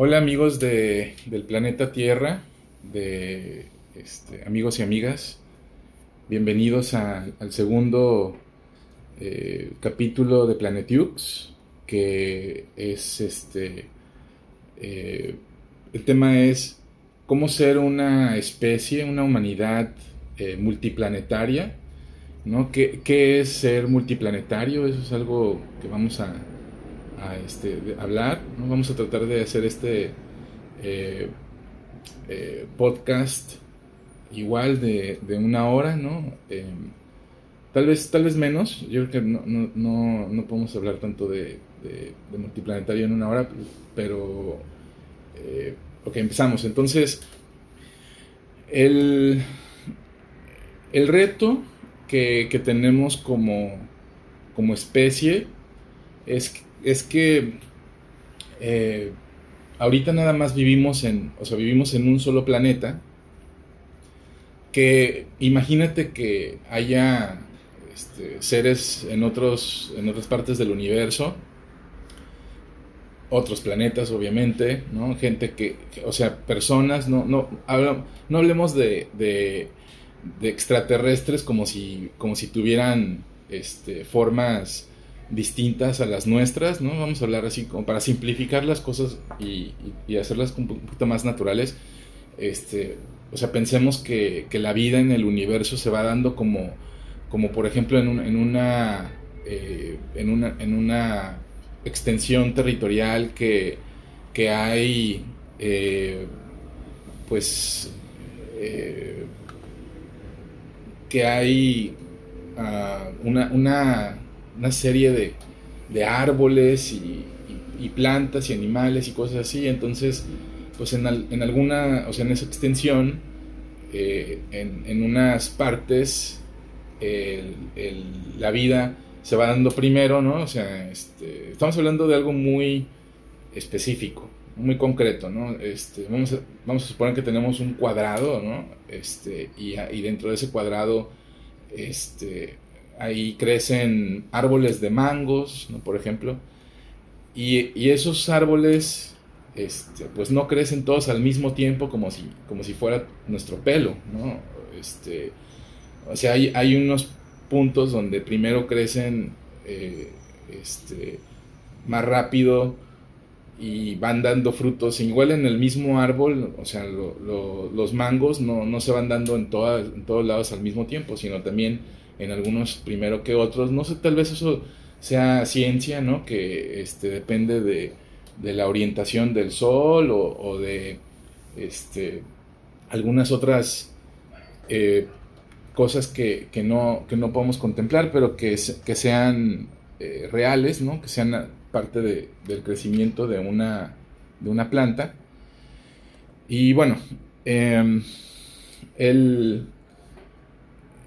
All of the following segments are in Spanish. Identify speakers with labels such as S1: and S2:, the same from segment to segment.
S1: Hola amigos de, del planeta Tierra, de este, amigos y amigas, bienvenidos al segundo eh, capítulo de Planetiux, que es este, eh, el tema es cómo ser una especie, una humanidad eh, multiplanetaria, ¿no? ¿Qué, ¿Qué, es ser multiplanetario? Eso es algo que vamos a, a este, hablar. Vamos a tratar de hacer este eh, eh, podcast igual de, de, una hora, ¿no? Eh, tal, vez, tal vez menos. Yo creo que no, no, no, no podemos hablar tanto de, multiplanetario en una hora, pero... ok, empezamos. Entonces, el, el reto que, que tenemos como, como especie es es que eh, ahorita nada más vivimos en, o sea, vivimos en un solo planeta, que imagínate que haya este, seres en, otros, en otras partes del universo, otros planetas obviamente, ¿no? Gente que, o sea, personas, no, no, no hablemos de, de, de, extraterrestres como si, como si tuvieran este, formas distintas a las nuestras, ¿no? Vamos a hablar así como para simplificar las cosas y, hacerlas un poquito más naturales. Este, o sea, pensemos que, la vida en el universo se va dando como, como por ejemplo, en, una, eh, en, una, en una extensión territorial que, que hay, eh, pues, eh, que hay uh, una, una una serie de, de árboles y, plantas y animales y cosas así. Entonces, pues en, en alguna, o sea, en esa extensión, eh, en, en, unas partes, el, la vida se va dando primero, ¿no? O sea, este, estamos hablando de algo muy específico, muy concreto, ¿no? Este, vamos, a, vamos a suponer que tenemos un cuadrado, ¿no? Este, y, y dentro de ese cuadrado, este, ahí crecen árboles de mangos, por ejemplo, y, esos árboles este, pues no crecen todos al mismo tiempo como si, como si fuera nuestro pelo, ¿no? Este, o sea, hay, hay unos puntos donde primero crecen eh, este, más rápido y van dando frutos, igual en el mismo árbol, o sea, los mangos no, no, se van dando en, en todos lados al mismo tiempo, sino también en algunos primero que otros. No sé, tal vez eso sea ciencia, ¿no? Que este, depende de, de la orientación del sol o, de este, algunas otras eh, cosas que, que, no, que no podemos contemplar, pero que, que sean eh, reales, ¿no? Que sean parte de, del crecimiento de una, de una planta. Y bueno, em, el,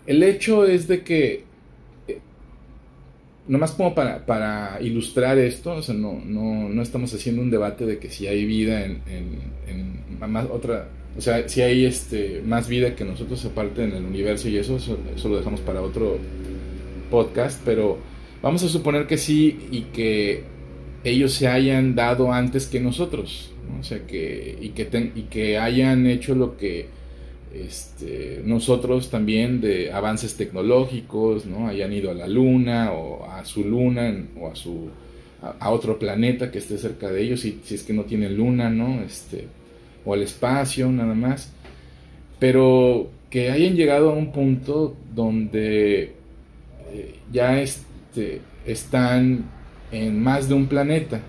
S1: el hecho es de que, eh, nomás como para, ilustrar esto, o sea, no, no, estamos haciendo un debate de que si hay vida en, más otra, o sea, si hay este, más vida que nosotros aparte en el universo y eso, eso, lo dejamos para otro podcast, pero vamos a suponer que sí y que ellos se hayan dado antes que nosotros, o sea, que, y, que y que hayan hecho lo que este, nosotros también de avances tecnológicos, ¿no? Hayan ido a la luna o a su luna o a su a, otro planeta que esté cerca de ellos, si, si, es que no tienen luna, ¿no? Este, o al espacio nada más. Pero que hayan llegado a un punto donde eh, ya este, están en más de un planeta.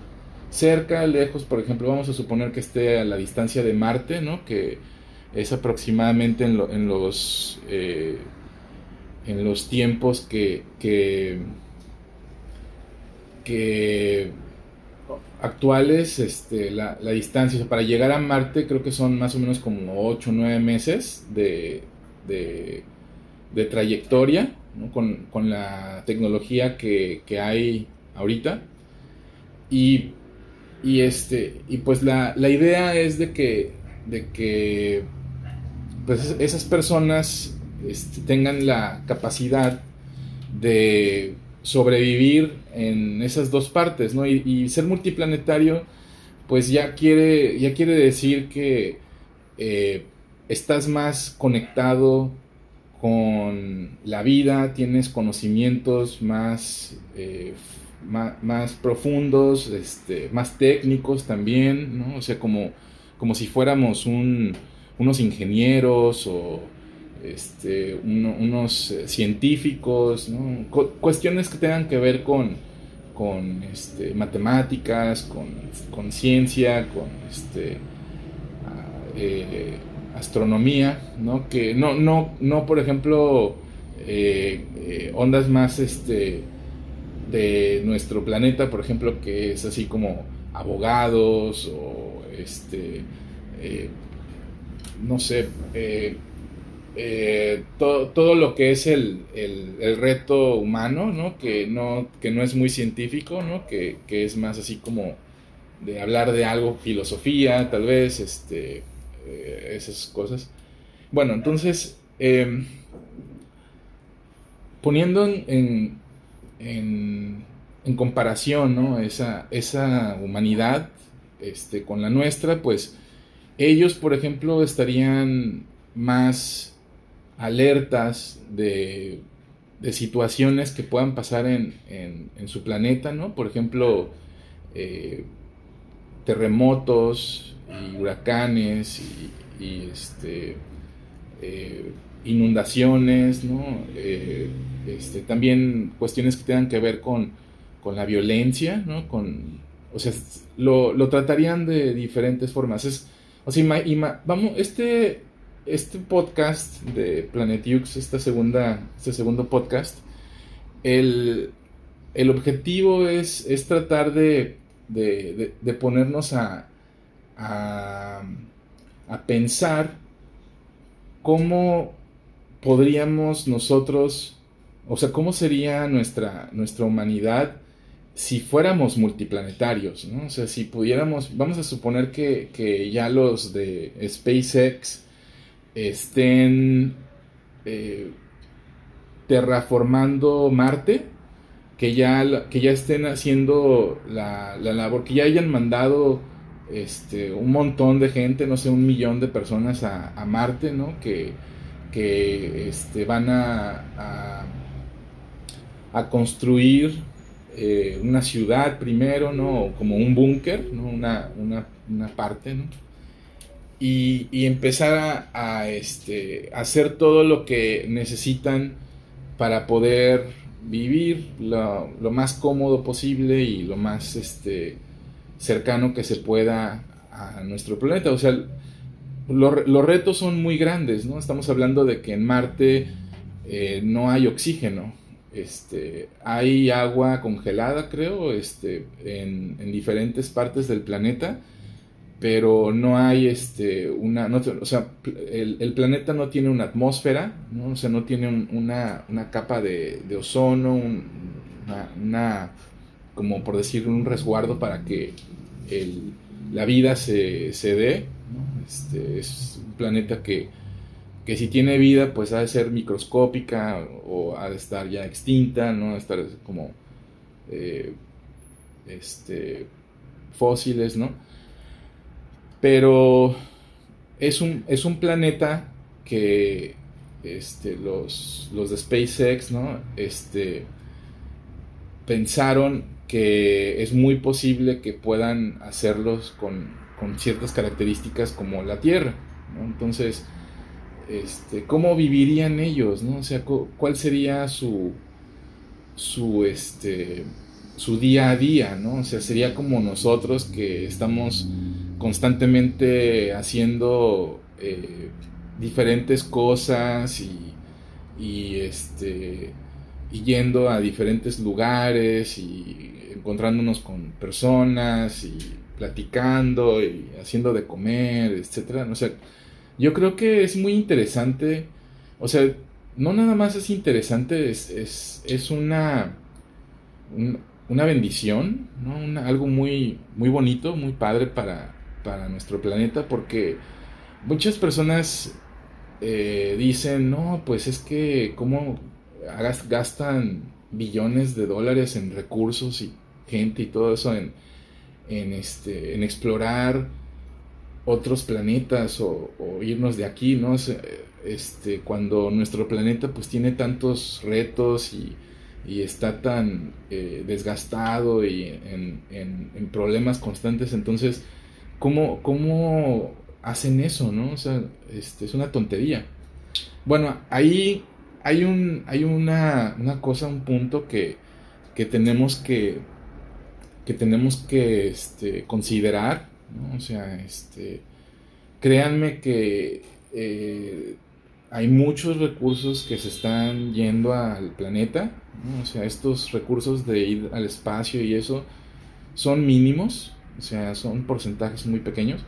S1: Cerca, lejos, por ejemplo, vamos a suponer que esté a la distancia de Marte, ¿no? Que es aproximadamente en, en los, eh, en los tiempos que, que, actuales, este, la, la, distancia, para llegar a Marte creo que son más o menos como 8 o 9 meses de, de, trayectoria con, con, la tecnología que, que hay ahorita. Y, y, este, y pues la, la idea es de que, de que pues esas personas este, tengan la capacidad de sobrevivir en esas dos partes, ¿no? Y, ser multiplanetario, pues ya quiere, ya quiere decir que eh, estás más conectado con la vida, tienes conocimientos más, eh, más, profundos, este, más técnicos también, ¿no? O sea, como, como si fuéramos unos ingenieros o este, unos eh, científicos, cuestiones que tengan que ver con, con este, matemáticas, con, ciencia, con este, ah, eh, astronomía, ¿no? Que no, no, no por ejemplo, eh, ondas más este, de nuestro planeta, por ejemplo, que es así como abogados o este, no sé, eh, todo lo que es el, reto humano, ¿no? Que, ¿no? que no es muy científico, ¿no? Que, es más así como de hablar de algo, filosofía, tal vez, este, eh, esas cosas. Bueno, entonces, em, poniendo en, en, en, comparación, ¿no? Esa, esa humanidad este, con la nuestra, pues ellos, por ejemplo, estarían más alertas de, situaciones que puedan pasar en, su planeta, ¿no? Por ejemplo, eh, terremotos huracanes y, este, eh, inundaciones, ¿no? Eh, este, también cuestiones que tengan que ver con, la violencia, ¿no? Con, o sea, lo, tratarían de diferentes formas. Es, o sea, vamos, este este podcast de Planet Ux, esta segunda, este segundo podcast, el, objetivo es, es tratar de, ponernos a, a, pensar cómo podríamos nosotros, o sea, cómo sería nuestra, nuestra humanidad si fuéramos multiplanetarios, ¿no? O sea, si pudiéramos, vamos a suponer que, que ya los de SpaceX estén eh, terraformando Marte, que ya, que ya estén haciendo la, labor, que ya hayan mandado este, un montón de gente, no sé, un millón de personas a, Marte, ¿no? Que, que este, van a, a, construir eh, una ciudad primero, ¿no? Como un búnker, ¿no? Una, una, parte, ¿no? y, empezar a, este, hacer todo lo que necesitan para poder vivir lo, más cómodo posible y lo más este, cercano que se pueda a nuestro planeta. O sea, los retos son muy grandes, ¿no? Estamos hablando de que en Marte eh, no hay oxígeno. Este, hay agua congelada, creo, este, en, en diferentes partes del planeta pero no hay este, una, o sea, el, planeta no tiene una atmósfera, ¿no? o sea, no tiene una, capa de, ozono, una, como por decir, un resguardo para que la vida se, dé, este, es un planeta que, que si tiene vida, pues ha de ser microscópica o ha de estar ya extinta, ¿no? Ha de estar como eh, este, fósiles, ¿no? Pero es un, es un planeta que este, los, los de SpaceX, ¿no? Este, pensaron que es muy posible que puedan hacerlos con, ciertas características como la Tierra, Entonces, este, ¿cómo vivirían ellos, no? O sea, ¿cuál sería su, su, este, su día a día, ¿no? O sea, sería como nosotros que estamos constantemente haciendo eh, diferentes cosas y, este, y yendo a diferentes lugares y encontrándonos con personas y platicando y haciendo de comer, etcétera. Yo creo que es muy interesante, o sea, no nada más es interesante, es, es, una, una bendición, ¿no? algo muy, muy bonito, muy padre para, para nuestro planeta porque muchas personas eh, dicen, no, pues es que cómo gastan billones de dólares en recursos y gente y todo eso en, en, este, en explorar otros planetas o, irnos de aquí, ¿no? Este, cuando nuestro planeta pues tiene tantos retos y, está tan eh, desgastado y en, problemas constantes, entonces, ¿cómo, ¿cómo, hacen eso, no? O sea, este, es una tontería. Bueno, ahí hay, un, hay una, una cosa, un punto que, que tenemos que, que tenemos que este, considerar, O sea, este, créanme que eh, hay muchos recursos que se están yendo al planeta, o sea, estos recursos de ir al espacio y eso son mínimos, o sea, son porcentajes muy pequeños.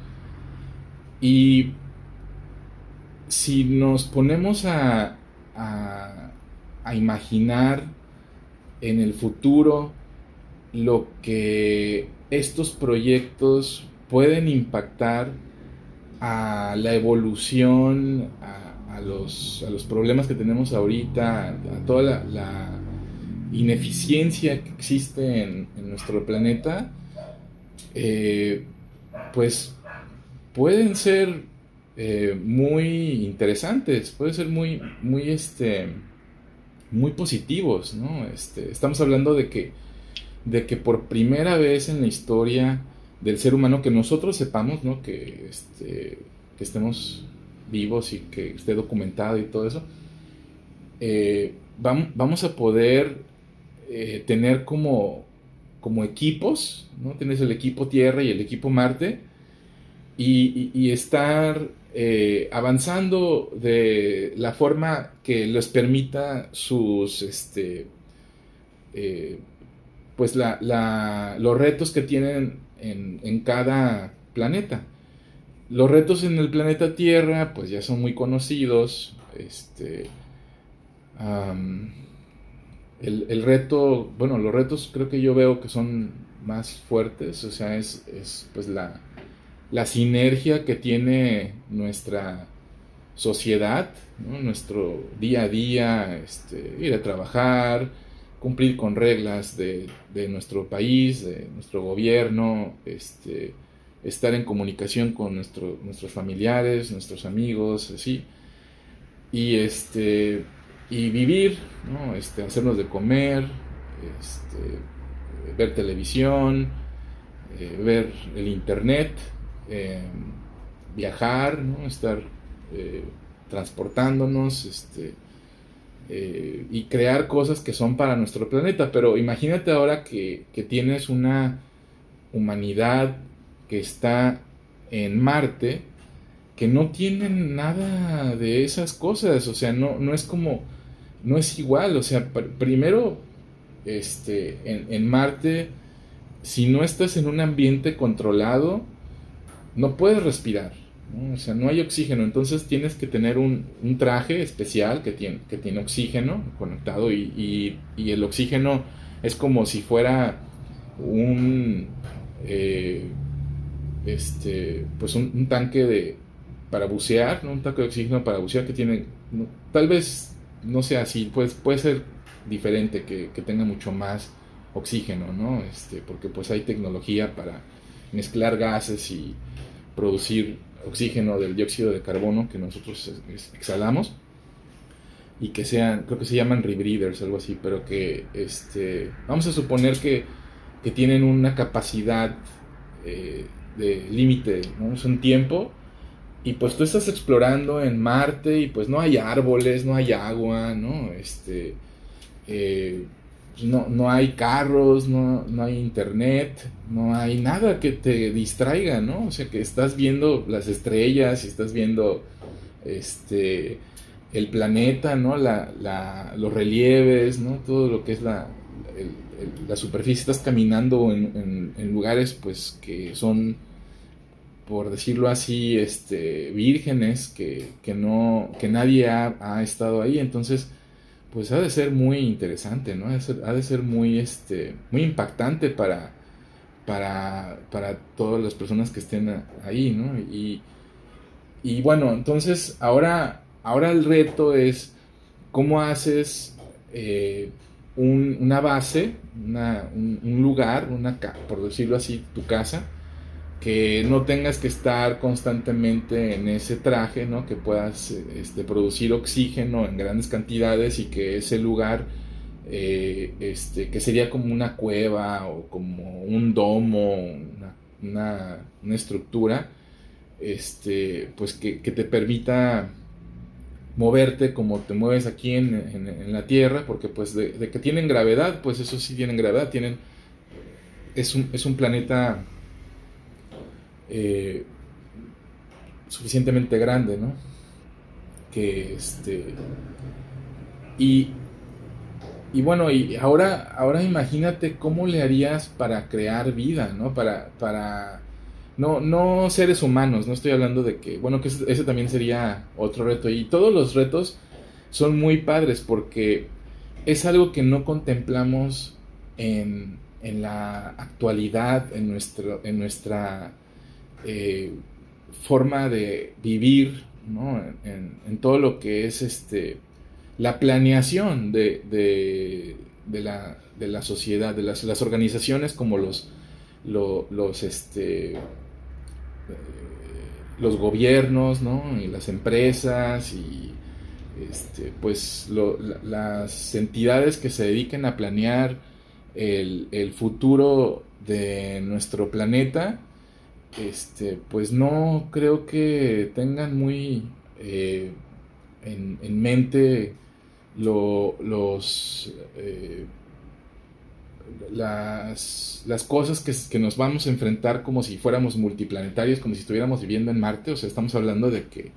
S1: Y si nos ponemos a, a imaginar en el futuro lo que estos proyectos pueden impactar a la evolución, a, los, a los, problemas que tenemos ahorita, a toda la, ineficiencia que existe en, nuestro planeta, eh, pues pueden ser eh, muy interesantes, pueden ser muy, muy, este, muy positivos, ¿no? Este, estamos hablando de que, de que por primera vez en la historia del ser humano, que nosotros sepamos, ¿no? Que, este, que estemos vivos y que esté documentado y todo eso, eh, vamos a poder eh, tener como, equipos, ¿no? Tienes el equipo Tierra y el equipo Marte, y, estar eh, avanzando de la forma que les permita sus, este, pues los retos que tienen en, cada planeta. Los retos en el planeta Tierra, pues ya son muy conocidos. Este, el, reto, bueno, los retos creo que yo veo que son más fuertes, o sea, es, pues la, la, sinergia que tiene nuestra sociedad, nuestro día a día, este, ir a trabajar, cumplir con reglas de, nuestro país, de nuestro gobierno, este, estar en comunicación con nuestros familiares, nuestros amigos, así. Y, este, y vivir, este, hacernos de comer, este, ver televisión, eh, ver el internet, eh, viajar, ¿no? estar eh, transportándonos, este, eh, y crear cosas que son para nuestro planeta. Pero imagínate ahora que, tienes una humanidad que está en Marte, que no tiene nada de esas cosas, o sea, no, no es como, no es igual, o sea, primero, este, en, en Marte, si no estás en un ambiente controlado, no puedes respirar. O sea, no hay oxígeno, entonces tienes que tener un, traje especial que tiene, que tiene oxígeno conectado y, el oxígeno es como si fuera un, eh, este, pues un, tanque de, para bucear, ¿no? un tanque de oxígeno para bucear que tiene, tal vez no sea así, pues, puede ser diferente, que, que, tenga mucho más oxígeno, ¿no? Este, porque pues hay tecnología para mezclar gases y producir oxígeno del dióxido de carbono que nosotros exhalamos y que sean, creo que se llaman rebreathers, algo así, pero que este, vamos a suponer que, que tienen una capacidad eh, de límite, es un tiempo, y pues tú estás explorando en Marte y pues no hay árboles, no hay agua, ¿no? Este, eh, no, no hay carros, no, no, hay internet, no hay nada que te distraiga, ¿no? O sea, que estás viendo las estrellas y estás viendo este, el planeta, ¿no? La, la, los relieves, ¿no? Todo lo que es la, la superficie, estás caminando en, en, lugares, pues, que son, por decirlo así, este, vírgenes, que, que no, que nadie ha, ha estado ahí, entonces pues ha de ser muy interesante, ¿no? Ha de ser, muy, este, muy impactante para, para, para todas las personas que estén ahí, ¿no? Y, y bueno, entonces ahora, ahora el reto es cómo haces eh, una base, un, lugar, una, por decirlo así, tu casa, que no tengas que estar constantemente en ese traje, ¿no? que puedas este, producir oxígeno en grandes cantidades y que ese lugar, eh, este, que sería como una cueva o como un domo, una, estructura, este, pues que, te permita moverte como te mueves aquí en, la Tierra, porque pues de, que tienen gravedad, pues eso sí tienen gravedad, tienen, es un, es un planeta eh, suficientemente grande, ¿no? Que este. Y, y bueno, y ahora, ahora imagínate cómo le harías para crear vida, ¿no? Para, para no, no seres humanos, no estoy hablando de que, bueno, que ese, también sería otro reto. Y todos los retos son muy padres porque es algo que no contemplamos en, en la actualidad, en, nuestro, en nuestra eh, forma de vivir, ¿no? en, todo lo que es este, la planeación de, de, la, de la, sociedad, de las, las, organizaciones como los, los, este, eh, los gobiernos, ¿no? y las empresas y este, pues las entidades que se dediquen a planear el, el futuro de nuestro planeta este, pues no creo que tengan muy eh, en, mente los eh, las, las, cosas que, que, nos vamos a enfrentar como si fuéramos multiplanetarios, como si estuviéramos viviendo en Marte, o sea, estamos hablando de que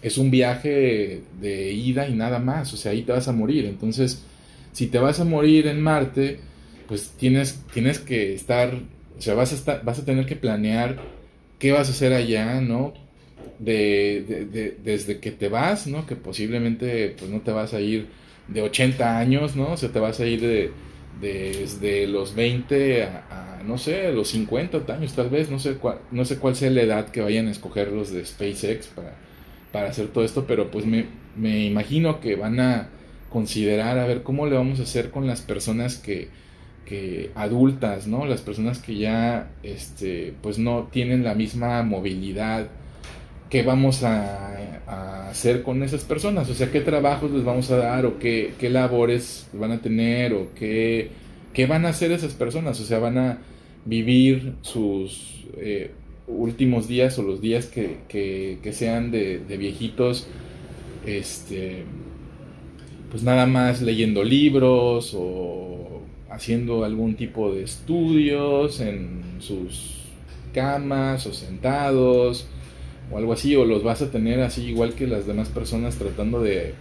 S1: es un viaje de ida y nada más, o sea, ahí te vas a morir, entonces, si te vas a morir en Marte, pues tienes, tienes que estar o sea, vas a, estar, vas a tener que planear qué vas a hacer allá, ¿no? De, desde que te vas, ¿no? Que posiblemente pues no te vas a ir de 80 años, ¿no? O sea, te vas a ir de, desde los 20 a, no sé, los 50 años tal vez, no sé cuál, no sé cuál sea la edad que vayan a escoger los de SpaceX para, para hacer todo esto, pero pues me, me imagino que van a considerar a ver cómo le vamos a hacer con las personas que que adultas, ¿no? Las personas que ya, este, pues no tienen la misma movilidad. ¿Qué vamos a, hacer con esas personas? O sea, ¿qué trabajos les vamos a dar? ¿O qué, qué labores van a tener? ¿O qué, qué van a hacer esas personas? O sea, van a vivir sus eh, últimos días o los días que, que, sean de, de viejitos, este, pues nada más leyendo libros o haciendo algún tipo de estudios en sus camas o sentados o algo así, o los vas a tener así igual que las demás personas tratando de,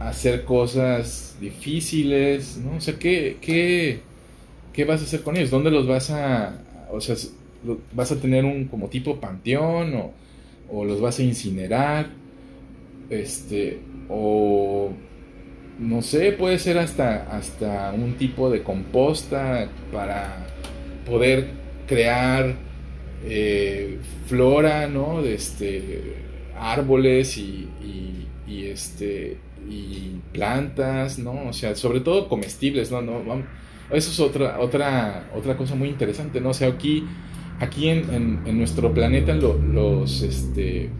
S1: hacer cosas difíciles, ¿no? O sea, ¿qué, qué, vas a hacer con ellos? ¿Dónde los vas a, o sea, vas a tener un como tipo panteón o, o los vas a incinerar? Este, o no sé, puede ser hasta, hasta un tipo de composta para poder crear eh, flora, ¿no? De este, árboles y, y, este, y plantas, ¿no? O sea, sobre todo comestibles, ¿no? no eso es otra, otra, otra cosa muy interesante, ¿no? O sea, aquí, aquí en, en, nuestro planeta los, este,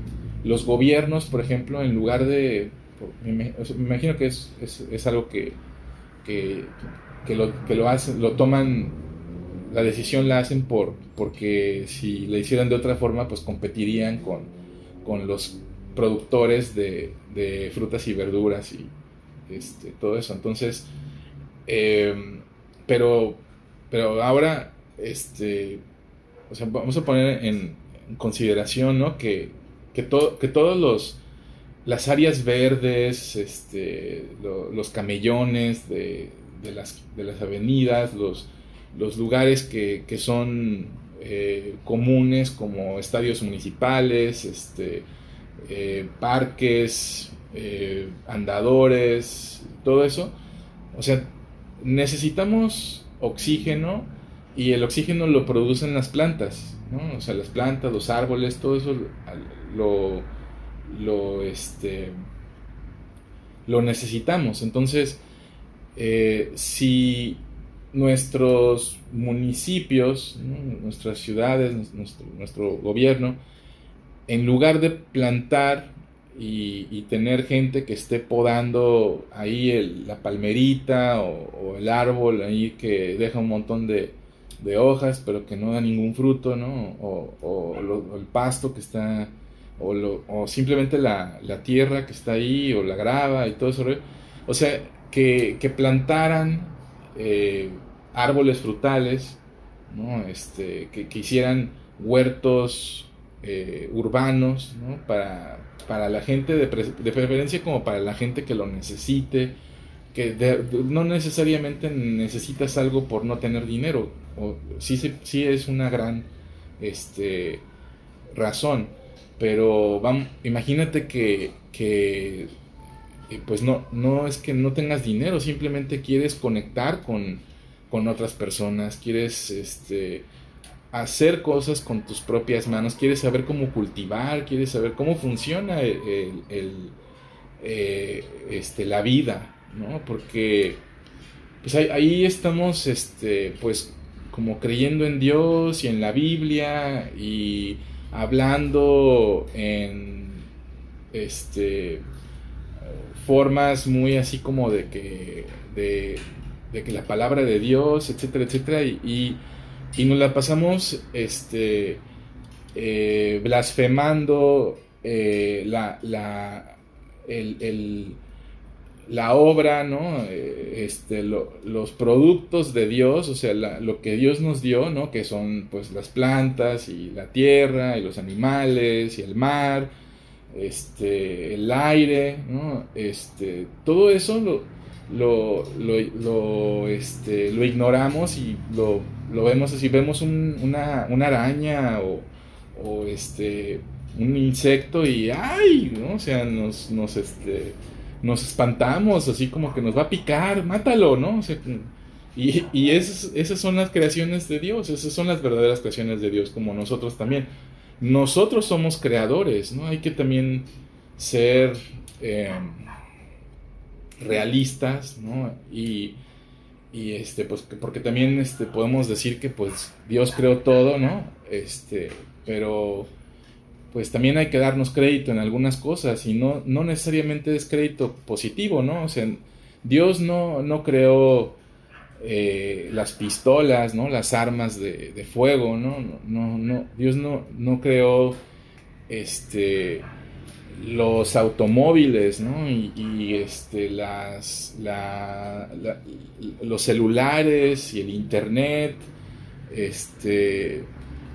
S1: los gobiernos, por ejemplo, en lugar de me, imagino que es, es, algo que, que, lo, que lo, hacen, lo toman, la decisión la hacen por, porque si la hicieran de otra forma, pues competirían con, con los productores de, de, frutas y verduras y este, todo eso. Entonces, em, pero, pero ahora, este, o sea, vamos a poner en, consideración, ¿no? Que, que, todo, que todos los las áreas verdes, este, los camellones de, las, de, las, avenidas, los, los lugares que, son eh, comunes como estadios municipales, este, eh, parques, eh, andadores, todo eso. O sea, necesitamos oxígeno y el oxígeno lo producen las plantas, ¿no? O sea, las plantas, los árboles, todo eso lo lo, este, lo necesitamos. Entonces, eh, si nuestros municipios, nuestras ciudades, nuestro, gobierno, en lugar de plantar y, tener gente que esté podando ahí la palmerita o, el árbol ahí que deja un montón de, hojas pero que no da ningún fruto, ¿no? O, el pasto que está, o, simplemente la, tierra que está ahí, o la grava y todo eso. O sea, que, que plantaran eh, árboles frutales, ¿no? este, que, que hicieran huertos eh, urbanos ¿no? para, para, la gente, de, preferencia como para la gente que lo necesite, que no necesariamente necesitas algo por no tener dinero, o, sí, sí es una gran este, razón, pero vamos, imagínate que, que eh, pues no, no es que no tengas dinero, simplemente quieres conectar con, con otras personas, quieres este, hacer cosas con tus propias manos, quieres saber cómo cultivar, quieres saber cómo funciona el, eh, este, la vida, ¿no? Porque pues ahí, estamos, este, pues, como creyendo en Dios y en la Biblia y hablando en, este, formas muy así como de que, de, que la palabra de Dios, etcétera, etcétera, y, y, nos la pasamos este, eh, blasfemando eh, la, la, el, la obra, ¿no? Eh, este, los productos de Dios, o sea, lo que Dios nos dio, ¿no? Que son pues las plantas y la tierra y los animales y el mar, este, el aire, ¿no? Este, todo eso lo, lo, lo, este, lo ignoramos y lo, vemos así, vemos una, araña o, este, un insecto y ¡ay! ¿no? O sea, nos, nos, este, nos espantamos, así como que nos va a picar, mátalo, ¿no? y, y esas, esas son las creaciones de Dios, esas son las verdaderas creaciones de Dios, como nosotros también. Nosotros somos creadores, ¿no? Hay que también ser... Eh, realistas, ¿no? Y, este, pues, porque también este, podemos decir que pues Dios creó todo, ¿no? Este, pero pues también hay que darnos crédito en algunas cosas y no, no necesariamente es crédito positivo, ¿no? O sea, Dios no, no creó eh, las pistolas, ¿no? Las armas de, de fuego, ¿no? No, no, Dios no, no creó este los automóviles, ¿no? Y, este, las, los celulares y el internet, este,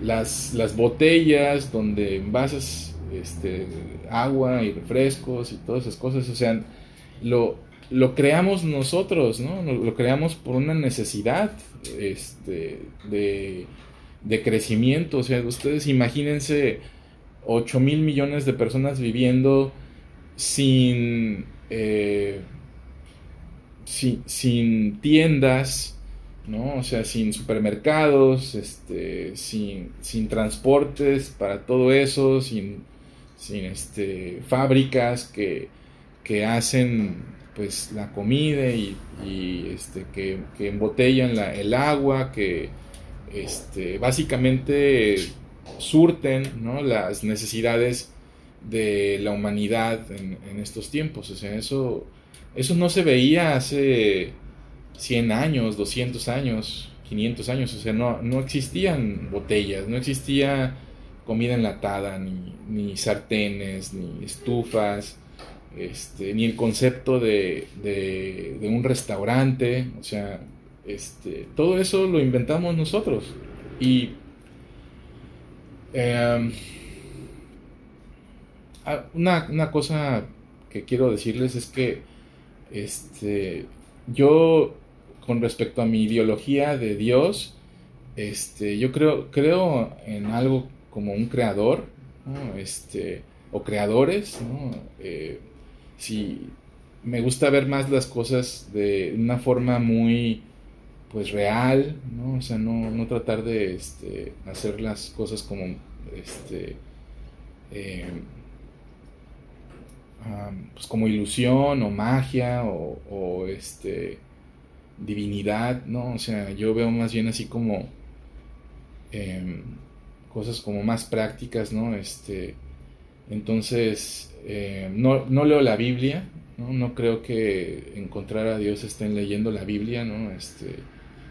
S1: las, las botellas donde envasas este, agua y refrescos y todas esas cosas, o sea, lo, lo creamos nosotros, ¿no? Lo, creamos por una necesidad este, de, de crecimiento, o sea, ustedes imagínense 8 mil millones de personas viviendo sin, eh, sin, tiendas, ¿no? O sea, sin supermercados, este, sin, sin transportes para todo eso, sin, sin este, fábricas que, que hacen pues la comida y, este, que, que embotellan la, el agua, que este, básicamente surten las necesidades de la humanidad en, estos tiempos. O sea, eso, eso no se veía hace 100 años, 200 años, 500 años. O sea, no, no existían botellas, no existía comida enlatada, ni, ni sartenes, ni estufas, este, ni el concepto de, de, de, un restaurante. O sea, este, todo eso lo inventamos nosotros. Y Em, ah, una, cosa que quiero decirles es que este, yo, con respecto a mi ideología de Dios, este, yo creo, creo en algo como un creador, este, o creadores. Eh, si me gusta ver más las cosas de una forma muy pues real, ¿no? O sea, no, tratar de este, hacer las cosas como, este, eh, pues como ilusión o magia o, este, divinidad, ¿no? O sea, yo veo más bien así como em, cosas como más prácticas, ¿no? Este, entonces, em, no, no, leo la Biblia, ¿no? ¿no? creo que encontrar a Dios estén leyendo la Biblia, ¿no? Este,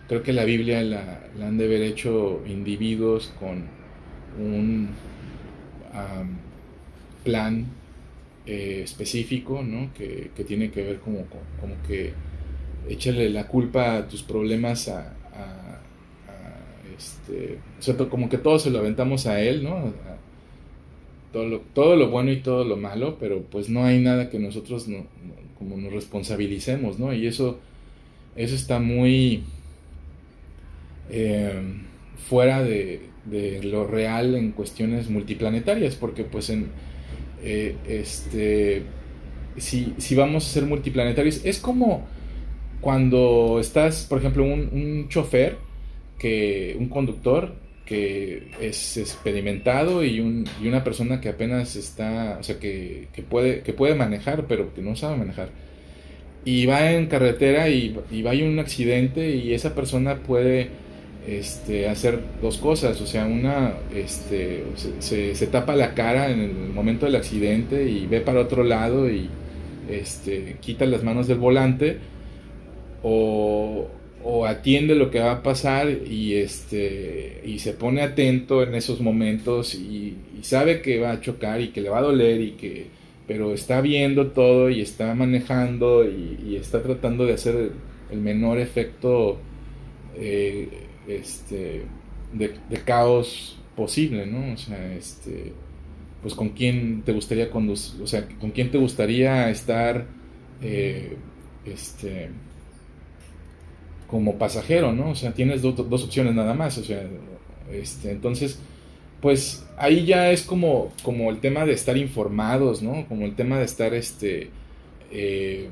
S1: creo que la Biblia la, han de haber hecho individuos con un plan eh, específico, ¿no? Que, que, tiene que ver como, como que échale la culpa a tus problemas a, este, como que todo se lo aventamos a él, ¿no? todo, lo, todo lo bueno y todo lo malo, pero pues no hay nada que nosotros no, como nos responsabilicemos, ¿no? Y eso, eso está muy eh, fuera de, de, lo real en cuestiones multiplanetarias, porque pues en, eh, este, si, si vamos a ser multiplanetarios, es como cuando estás, por ejemplo, un, un chofer, que, un conductor que es experimentado y, un, y, una persona que apenas está, o sea, que, que, puede, que puede manejar, pero que no sabe manejar. Y va en carretera y, y va a un accidente y esa persona puede este, hacer dos cosas, o sea, una, este, se, se, tapa la cara en el momento del accidente y ve para otro lado y este, quita las manos del volante o, atiende lo que va a pasar y, este, y se pone atento en esos momentos y, sabe que va a chocar y que le va a doler y que pero está viendo todo y está manejando y, está tratando de hacer el, menor efecto eh, este, de, caos posible, ¿no? O sea, este, pues con quién te gustaría conducir, o sea, con quién te gustaría estar, eh, este, como pasajero, ¿no? O sea, tienes dos opciones nada más, o sea, este, entonces, pues ahí ya es como, como el tema de estar informados, ¿no? Como el tema de estar, este, eh,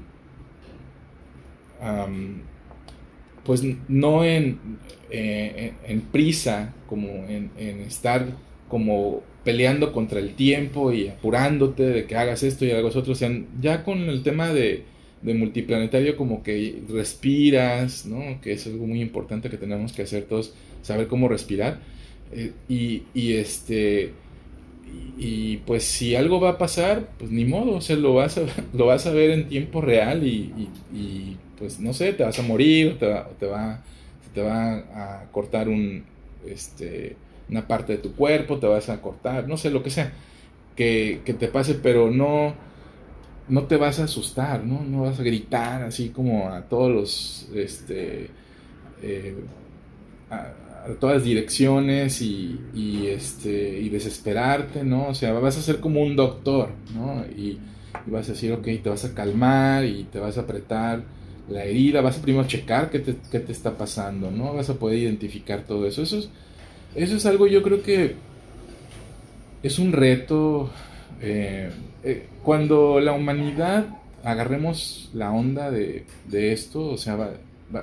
S1: pues no en, eh, en, prisa, como en, en, estar como peleando contra el tiempo y apurándote de que hagas esto y hagas otro, o sea, ya con el tema de de multiplanetario como que respiras, ¿no? Que es algo muy importante que tenemos que hacer todos, saber cómo respirar. Eh, y, y, este... Y, pues si algo va a pasar, pues ni modo, o sea, lo vas a, lo vas a ver en tiempo real y, y pues no sé, te vas a morir, te va, te va, te va a cortar un, este, una parte de tu cuerpo, te vas a cortar, no sé, lo que sea, que, que te pase, pero no, no te vas a asustar, ¿no? No vas a gritar así como a todos los, este, eh, a, todas direcciones y, y, este, y desesperarte, ¿no? O sea, vas a ser como un doctor, ¿no? Y, vas a decir, ok, te vas a calmar y te vas a apretar la herida, vas a primero checar qué te, qué te está pasando, ¿no? Vas a poder identificar todo eso. Eso es, eso es algo yo creo que es un reto eh, eh, cuando la humanidad agarremos la onda de, esto, o sea,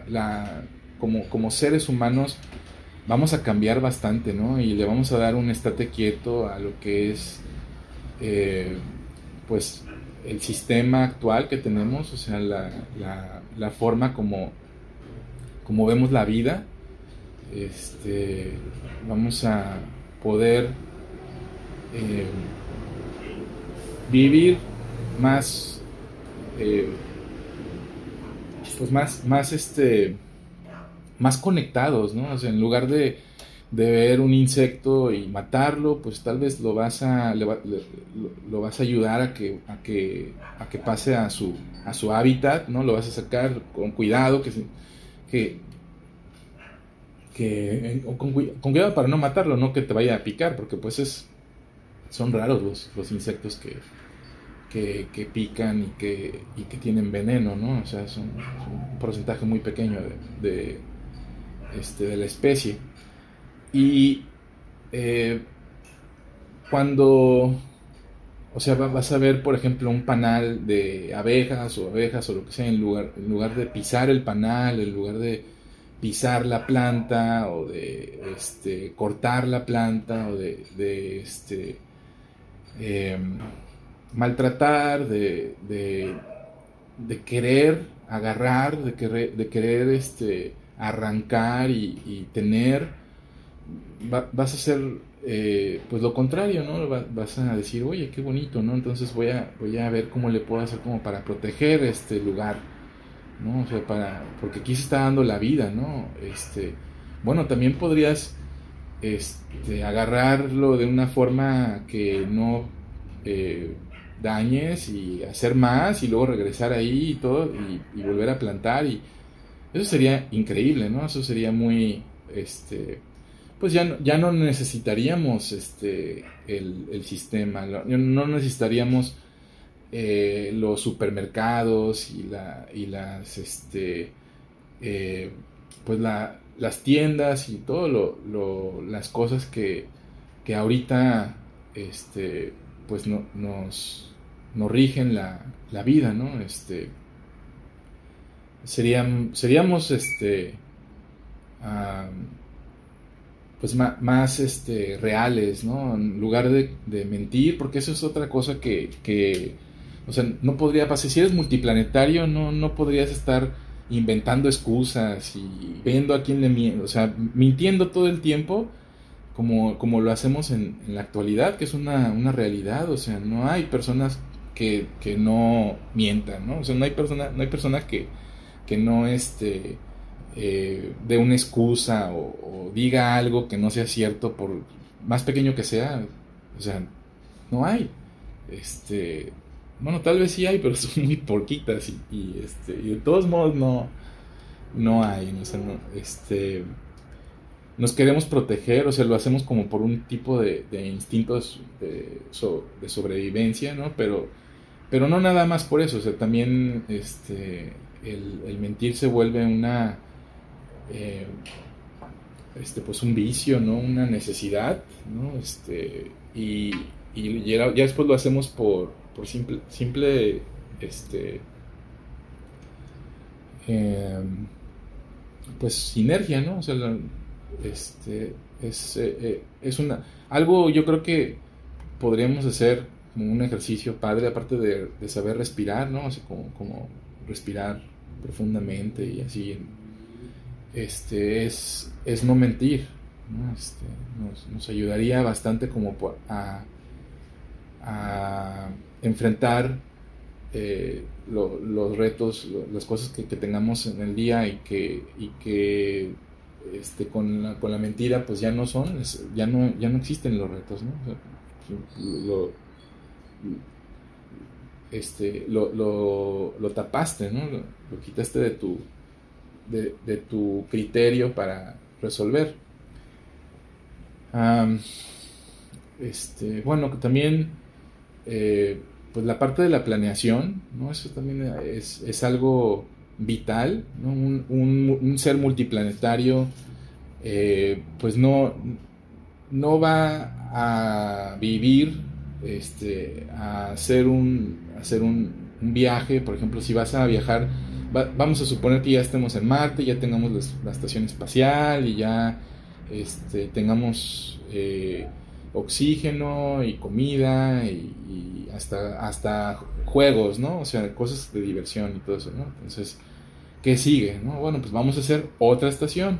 S1: la, como, como, seres humanos vamos a cambiar bastante, ¿no? Y le vamos a dar un estate quieto a lo que es, eh, pues, el sistema actual que tenemos, o sea, la, la, forma como, como vemos la vida. Este, vamos a poder vivir más, eh, pues más, más, este, más conectados, ¿no? O sea, en lugar de, de ver un insecto y matarlo, pues tal vez lo vas a, lo, vas a ayudar a que, a que, a que pase a su, a su hábitat, ¿no? Lo vas a sacar con cuidado, que, que, que con, con, cuidado para no matarlo, no que te vaya a picar, porque pues es, son raros los, los insectos que, que, pican y que, y que tienen veneno, ¿no? O sea, es un, porcentaje muy pequeño de, este, de la especie. Y eh, cuando, o sea, vas a ver, por ejemplo, un panal de abejas o abejas o lo que sea, en lugar, en lugar de pisar el panal, en lugar de pisar la planta o de este, cortar la planta o de, de este, em, maltratar, de, de, querer agarrar, de querer, de querer este, arrancar y, tener, vas a hacer eh, pues lo contrario, ¿no? vas a decir, oye, qué bonito, ¿no? Entonces voy a, voy a ver cómo le puedo hacer como para proteger este lugar, ¿no? O sea, para, porque aquí se está dando la vida, ¿no? Este, bueno, también podrías este, agarrarlo de una forma que no eh, dañes y hacer más y luego regresar ahí y todo y, volver a plantar y eso sería increíble, ¿no? Eso sería muy, este, pues ya no, ya no necesitaríamos este, el, sistema, no necesitaríamos eh, los supermercados y, la, y las, este, eh, pues la, las tiendas y todo lo, las cosas que, que ahorita, este, pues no, nos, nos rigen la, la vida, ¿no? Este, seríamos este pues más, este reales no en lugar de, mentir porque eso es otra cosa que, o sea no podría pasar si eres multiplanetario no no podrías estar inventando excusas y viendo a quién le miente o sea mintiendo todo el tiempo como, como lo hacemos en, la actualidad que es una, una realidad o sea no hay personas que, que no mientan no o sea no hay persona no hay personas que que no este, eh, dé una excusa o, diga algo que no sea cierto, por más pequeño que sea, o sea, no hay. Este, bueno, tal vez sí hay, pero son muy poquitas y, este, y de todos modos no, no hay. este, nos queremos proteger, o sea, lo hacemos como por un tipo de, de, de, sobrevivencia, ¿no? Pero, pero no nada más por eso, o sea, también este, el, mentir se vuelve una, eh, este, pues un vicio, ¿no? Una necesidad, ¿no? Este, y, ya, después lo hacemos por, por simple, simple, este, em, pues sinergia, ¿no? O sea, este, es, eh, eh, es una, algo yo creo que podríamos hacer como un ejercicio padre, aparte de, saber respirar, ¿no? O sea, como, como respirar profundamente y así, este, es, es no mentir. Este, nos, ayudaría bastante como a, a enfrentar eh, los retos, las cosas que, tengamos en el día y que, y que este, con, la, con la mentira pues ya no son, ya, no, ya no existen los retos. ¿no? lo, este, lo, lo, tapaste, ¿no? Lo, quitaste de tu, de, tu criterio para resolver. este, bueno, también, eh, pues la parte de la planeación, ¿no? Eso también es, algo vital, ¿no? un, ser multiplanetario, eh, pues no, no va a vivir este, a hacer un, hacer un, viaje, por ejemplo, si vas a viajar, vamos a suponer que ya estemos en Marte, ya tengamos la estación espacial y ya este, tengamos eh, oxígeno y comida y, hasta, hasta juegos, ¿no? O sea, cosas de diversión y todo eso, ¿no? Entonces, ¿qué sigue? ¿no? Bueno, pues vamos a hacer otra estación,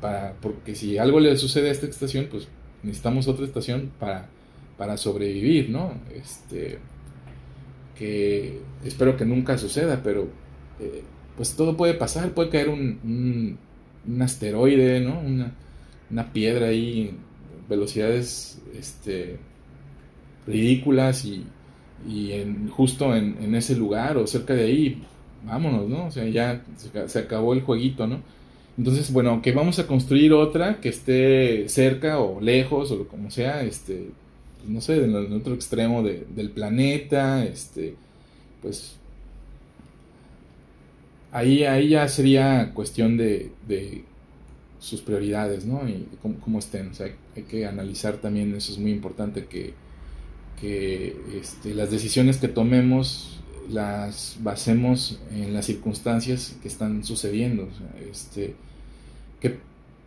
S1: para, porque si algo le sucede a esta estación, pues necesitamos otra estación para para sobrevivir, ¿no? Este, que espero que nunca suceda, pero eh, pues todo puede pasar, puede caer un, un, asteroide, ¿no? Una, una, piedra ahí, velocidades este, ridículas y, y en, justo en, en, ese lugar o cerca de ahí, vámonos, ¿no? O sea, ya se, se acabó el jueguito, ¿no? Entonces, bueno, que vamos a construir otra que esté cerca o lejos o como sea, este, no sé, en el otro extremo del planeta, este, pues ahí, ahí ya sería cuestión de, sus prioridades, ¿no? Y cómo, estén, o sea, hay que analizar también, eso es muy importante, que, que este, las decisiones que tomemos las basemos en las circunstancias que están sucediendo, este, que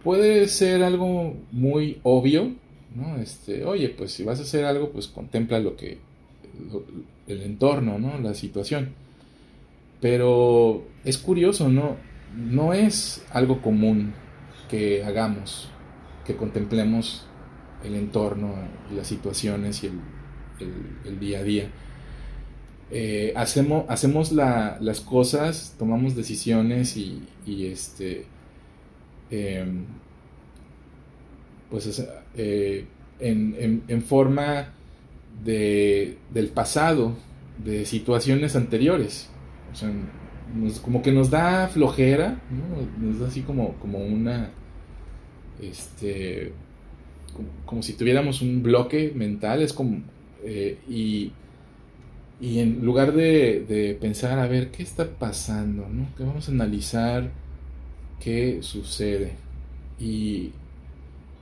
S1: puede ser algo muy obvio, ¿no? Este, oye, pues si vas a hacer algo, pues contempla lo que, el entorno, ¿no? La situación. Pero es curioso, ¿no? No es algo común que hagamos, que contemplemos el entorno y las situaciones y el, día a día. Eh, hacemos hacemos las cosas, tomamos decisiones y, este, pues eh, en, forma de, del pasado, de situaciones anteriores. O sea, como que nos da flojera, nos da así como, como una, este, como, si tuviéramos un bloque mental, es como, eh, y, y en lugar de, pensar, a ver, ¿qué está pasando? ¿no? Que vamos a analizar qué sucede. Y,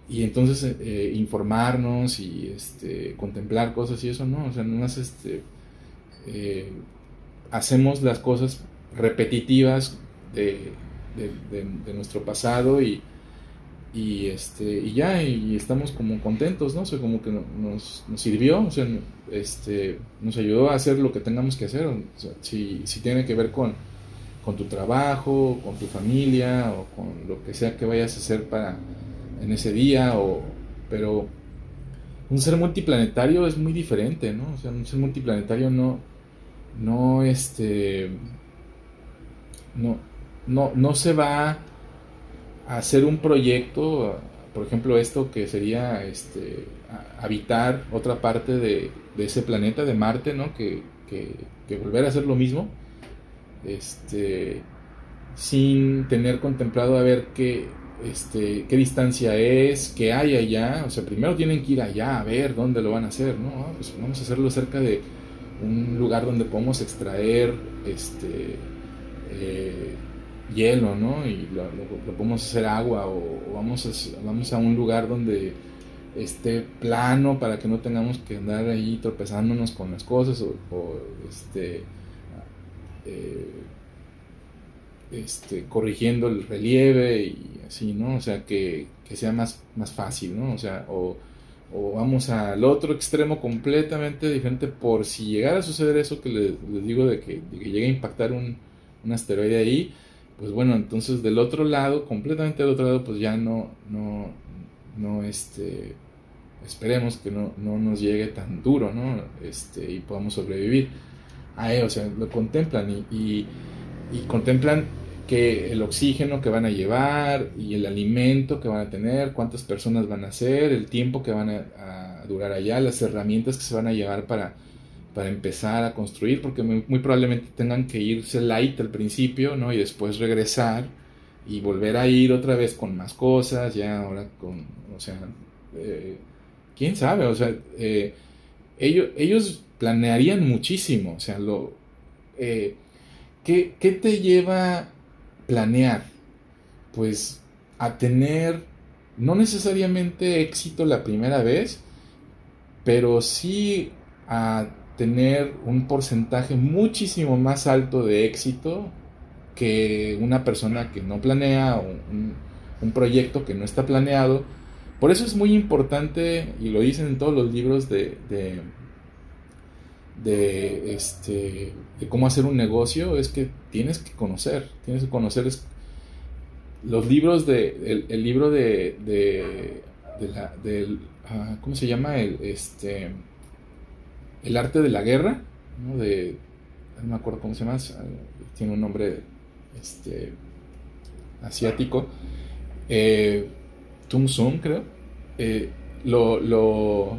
S1: y entonces eh, informarnos y este, contemplar cosas y eso, ¿no? O sea, nomás este, eh, hacemos las cosas repetitivas de, de, nuestro pasado y, y, este, y ya, y estamos como contentos, ¿no? O sea, como que nos, nos sirvió, o sea, este, nos ayudó a hacer lo que tengamos que hacer, si, si tiene que ver con, con tu trabajo, con tu familia o con lo que sea que vayas a hacer para en ese día, o, pero un ser multiplanetario es muy diferente, ¿no? O sea, un ser multiplanetario no, no, este, no, no, no se va a hacer un proyecto, por ejemplo, esto que sería, este, habitar otra parte de, de ese planeta, de Marte, ¿no? Que, que, volver a hacer lo mismo, este, sin tener contemplado a ver qué, este, qué distancia es, qué hay allá. O sea, primero tienen que ir allá a ver dónde lo van a hacer, ¿no? Ah, pues vamos a hacerlo cerca de un lugar donde podemos extraer este, eh, hielo, ¿no? Y lo, podemos hacer agua o, vamos, a, vamos a un lugar donde esté plano para que no tengamos que andar ahí tropezándonos con las cosas o, este... Eh, este, corrigiendo el relieve y así, ¿no? O sea, que, sea más, más fácil, ¿no? O sea, o, vamos al otro extremo completamente diferente por si llegara a suceder eso que les, digo de que, llegue a impactar un, asteroide ahí, pues bueno, entonces del otro lado, completamente del otro lado, pues ya no, no, no, este, esperemos que no, nos llegue tan duro, ¿no? Este, y podamos sobrevivir. A o sea, lo contemplan y, y contemplan que el oxígeno que van a llevar y el alimento que van a tener, cuántas personas van a ser, el tiempo que van a, durar allá, las herramientas que se van a llevar para, para empezar a construir, porque muy, probablemente tengan que irse light al principio, ¿no? Y después regresar y volver a ir otra vez con más cosas, ya ahora con, o sea, eh, quién sabe, o sea, eh, ellos, ellos planearían muchísimo, o sea, lo... Eh, ¿qué, ¿Qué te lleva planear? Pues a tener no necesariamente éxito la primera vez, pero sí a tener un porcentaje muchísimo más alto de éxito que una persona que no planea o un, proyecto que no está planeado. Por eso es muy importante, y lo dicen en todos los libros de, de, este, de cómo hacer un negocio es que tienes que conocer, tienes que conocer los libros de, el, libro de, de, la, del, ah, ¿cómo se llama? El, este, el arte de la guerra, ¿no? De, no me acuerdo cómo se llama, tiene un nombre este, asiático, eh, Tung Sung creo, eh, lo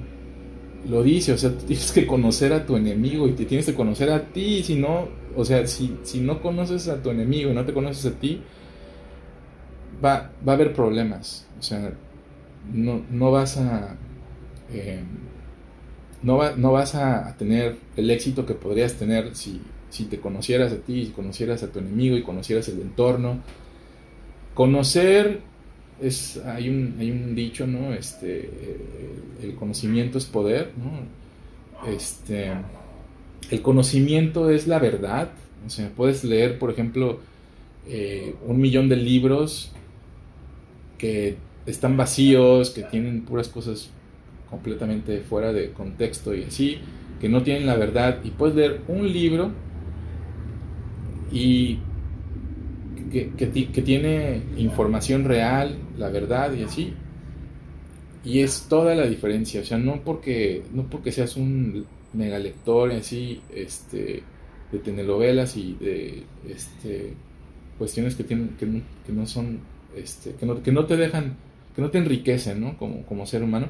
S1: lo dice, o sea, tienes que conocer a tu enemigo y te tienes que conocer a ti, si no, o sea, si, si no conoces a tu enemigo y no te conoces a ti, va, va a haber problemas, o sea, no, no vas a... Eh, no, no, vas a tener el éxito que podrías tener si, si te conocieras a ti, si conocieras a tu enemigo y conocieras el entorno. Conocer es, hay, un, hay un dicho, ¿no? Este, el conocimiento es poder, ¿no? Este, el conocimiento es la verdad, o sea, puedes leer, por ejemplo, eh, un millón de libros que están vacíos, que tienen puras cosas completamente fuera de contexto y así, que no tienen la verdad, y puedes leer un libro y que, que, tiene información real, la verdad y así. Y es toda la diferencia, o sea, no porque, no porque seas un mega lector así, este, de telenovelas y de este, cuestiones que, tienen, que, no, que no son, este, que, no, que no te dejan, que no te enriquecen, ¿no? Como, como ser humano.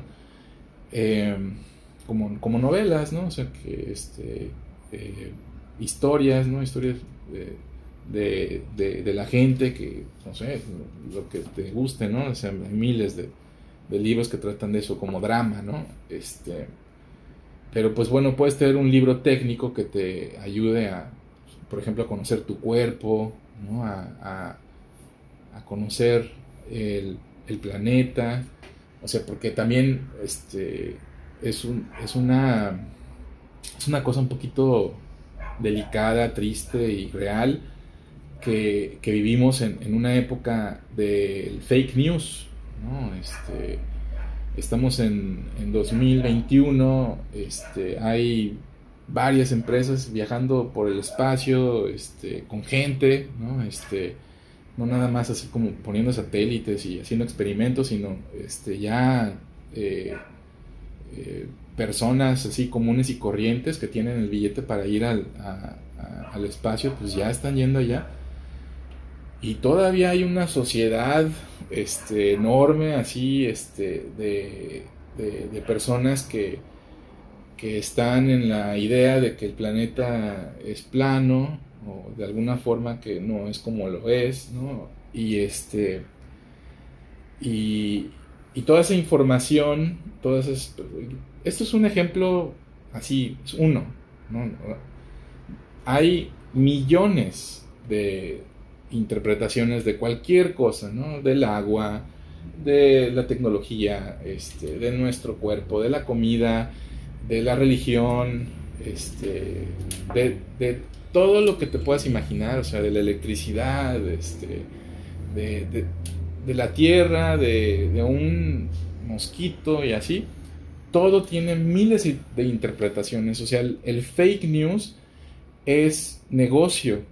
S1: Eh, como, como novelas, ¿no? O sea, que este, eh, historias, ¿no? Historias de, de, la gente que, no sé, lo que te guste, ¿no? O sea, hay miles de, libros que tratan de eso como drama, ¿no? Este, pero pues bueno, puedes tener un libro técnico que te ayude a, por ejemplo, a conocer tu cuerpo, ¿no? A, a, conocer el, el, planeta, o sea, porque también este, es, un, es, una, es una cosa un poquito delicada, triste y real que, vivimos en, una época del fake news. Este, estamos en, en 2021, este, hay varias empresas viajando por el espacio este, con gente, ¿no? Este, no nada más así como poniendo satélites y haciendo experimentos, sino este, ya eh, eh, personas así comunes y corrientes que tienen el billete para ir al, al espacio, pues ya están yendo allá. Y todavía hay una sociedad este, enorme así este, de, de, personas que, que están en la idea de que el planeta es plano o de alguna forma que no es como lo es, ¿no? Y este y, y toda esa información, todas esto es un ejemplo así, es uno, Hay millones de interpretaciones de cualquier cosa, ¿no? Del agua, de la tecnología, este, de nuestro cuerpo, de la comida, de la religión, este, de, todo lo que te puedas imaginar, o sea, de la electricidad, este, de, de la tierra, de, un mosquito y así, todo tiene miles de interpretaciones. O sea, el, fake news es negocio,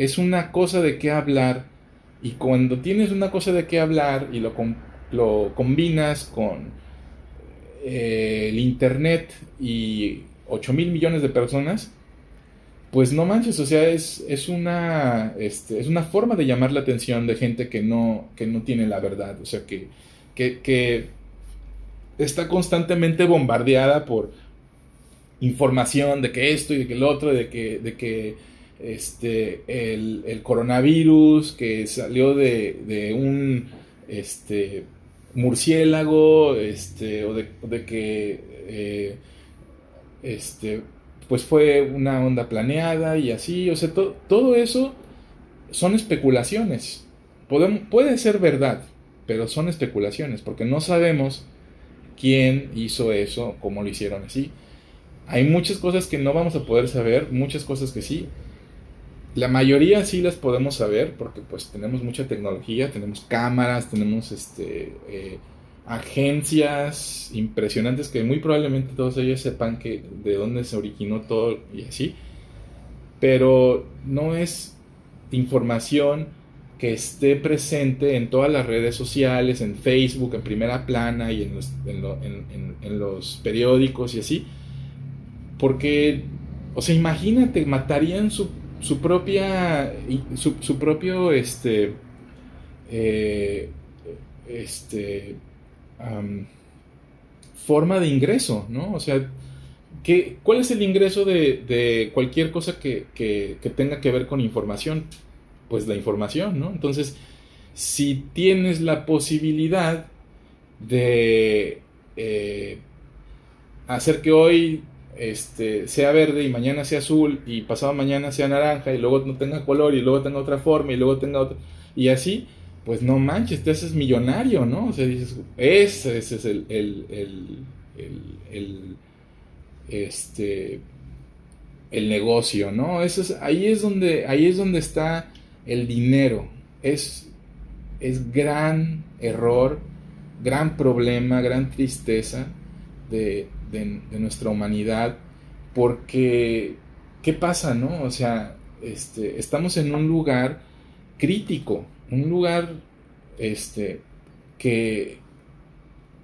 S1: es una cosa de qué hablar. Y cuando tienes una cosa de qué hablar y lo, lo combinas con eh, el Internet y 8 mil millones de personas, pues no manches, o sea, es, es, una, este, es una forma de llamar la atención de gente que no, que no tiene la verdad, o sea, que, que, está constantemente bombardeada por información de que esto y de que el otro, de que, de que este, el, coronavirus que salió de, un este, murciélago, este, o de, que eh, este, pues fue una onda planeada y así, o sea, todo eso son especulaciones. puede ser verdad, pero son especulaciones, porque no sabemos quién hizo eso, cómo lo hicieron así. Hay muchas cosas que no vamos a poder saber, muchas cosas que sí. La mayoría sí las podemos saber porque pues tenemos mucha tecnología, tenemos cámaras, tenemos este eh, agencias impresionantes que muy probablemente todos ellos sepan que de dónde se originó todo y así, pero no es información que esté presente en todas las redes sociales, en Facebook, en primera plana y en los, en, los periódicos y así, porque, o sea, imagínate, matarían su, su propia, su, su propio, este, eh, este, forma de ingreso, ¿no? O sea, ¿qué, ¿cuál es el ingreso de, cualquier cosa que, tenga que ver con información? Pues la información, ¿no? Entonces, si tienes la posibilidad de eh, hacer que hoy este, sea verde y mañana sea azul y pasado mañana sea naranja y luego no tenga color y luego tenga otra forma y luego tenga otra y así pues no manches, te haces millonario, ¿no? O sea, dices, ese, es el, el, el, este, el negocio, ¿no? Eso es, ahí, es donde, ahí es donde está el dinero. Es, es gran error, gran problema, gran tristeza de, de, nuestra humanidad, porque, ¿qué pasa, no? O sea, este, estamos en un lugar crítico, un lugar este, que,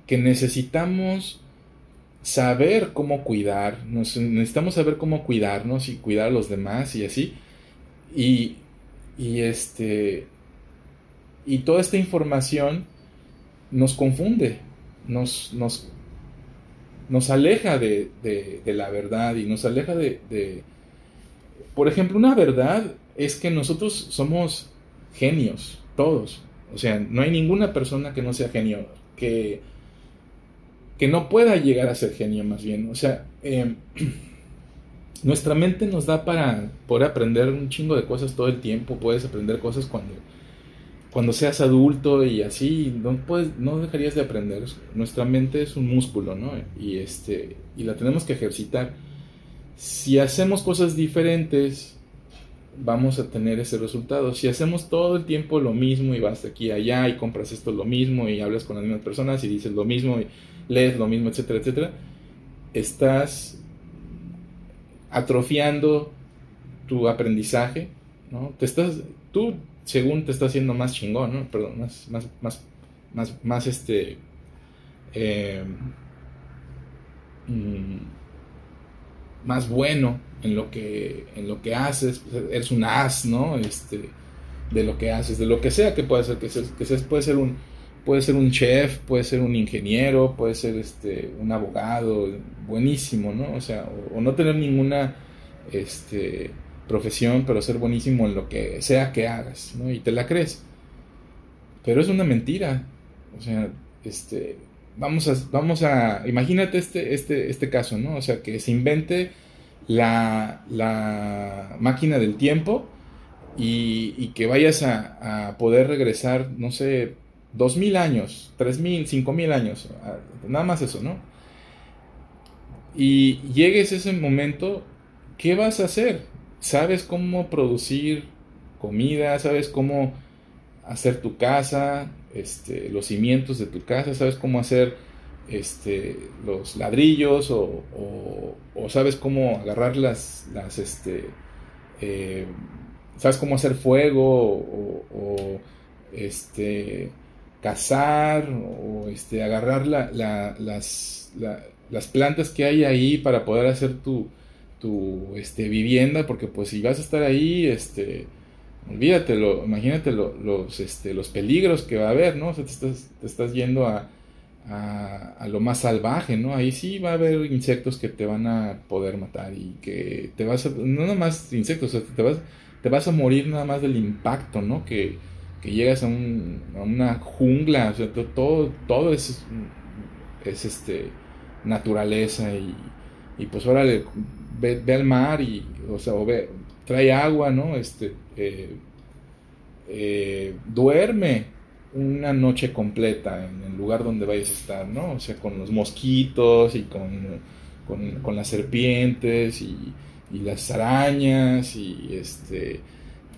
S1: que necesitamos saber cómo cuidar, necesitamos saber cómo cuidarnos y cuidar a los demás y así. Y, y este y toda esta información nos confunde, nos, nos, nos aleja de, de, la verdad y nos aleja de, de, Por ejemplo, una verdad es que nosotros somos genios, todos. O sea, no hay ninguna persona que no sea genio, que, que no pueda llegar a ser genio más bien. O sea, em, nuestra mente nos da para poder aprender un chingo de cosas todo el tiempo. Puedes aprender cosas cuando, cuando seas adulto y así, no, puedes, no dejarías de aprender. Nuestra mente es un músculo, ¿no? Y, este, y la tenemos que ejercitar. Si hacemos cosas diferentes, vamos a tener ese resultado. Si hacemos todo el tiempo lo mismo y vas de aquí a allá y compras esto lo mismo y hablas con las mismas personas y dices lo mismo y lees lo mismo, etcétera, etcétera, estás atrofiando tu aprendizaje, ¿no? Te estás, tú, según te estás haciendo más chingón, ¿no? Perdón, más, más, más, más, más este, eh, mm, más bueno en lo que, en lo que haces, eres un as, ¿no? Este, de lo que haces, de lo que sea que puede ser, que, seas, que seas, puede ser un puede ser un chef, puede ser un ingeniero, puede ser este un abogado, buenísimo, ¿no? O sea, o, no tener ninguna este profesión, pero ser buenísimo en lo que sea que hagas, ¿no? Y te la crees. Pero es una mentira. O sea, este vamos a vamos a imagínate este este este caso, ¿no? O sea, que se invente la, máquina del tiempo y, que vayas a, poder regresar, no sé, dos mil años, tres mil, cinco mil años, nada más eso, ¿no? Y llegues ese momento, ¿qué vas a hacer? ¿Sabes cómo producir comida? ¿Sabes cómo hacer tu casa? Este, los cimientos de tu casa, ¿sabes cómo hacer este, los ladrillos o, sabes cómo agarrar las, este, eh, sabes cómo hacer fuego o, cazar o agarrar las, las plantas que hay ahí para poder hacer tu, tu este, vivienda, porque pues si vas a estar ahí, este, olvídatelo, imagínate los, este, los peligros que va a haber, ¿no? te estás, te estás yendo a, a, lo más salvaje, ¿no? Ahí sí va a haber insectos que te van a poder matar y que te vas a, no nada más insectos, te vas, te vas a morir nada más del impacto, ¿no? Que, que llegas a, un, a, una jungla, o sea, todo, todo es, es este, naturaleza y, y pues órale, ve, al mar y, o sea, o ve, trae agua, ¿no? Este, eh, eh, duerme, una noche completa en el lugar donde vayas a estar, ¿no? O sea, con los mosquitos y con, con, las serpientes y, y, las arañas y este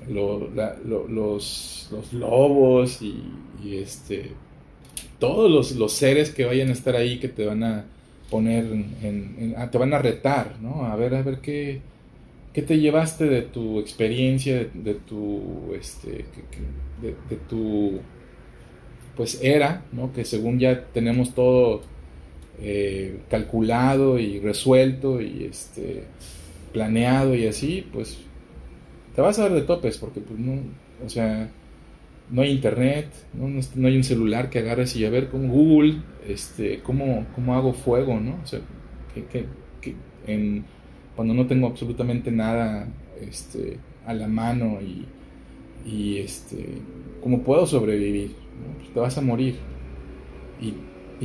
S1: los, los, lobos y, este todos los, los, seres que vayan a estar ahí que te van a poner en, ah, te van a retar, ¿no? A ver, a ver qué, qué te llevaste de tu experiencia, de, tu este de tu pues era, ¿no? que según ya tenemos todo eh, calculado y resuelto y este, planeado y así, pues te vas a dar de topes porque pues no, o sea, no hay internet, no, hay un celular que agarres y a ver con Google, este, cómo, cómo hago fuego, ¿no? O sea, que, en, cuando no tengo absolutamente nada este, a la mano y, y este, cómo puedo sobrevivir. Pues, te vas a morir. Y,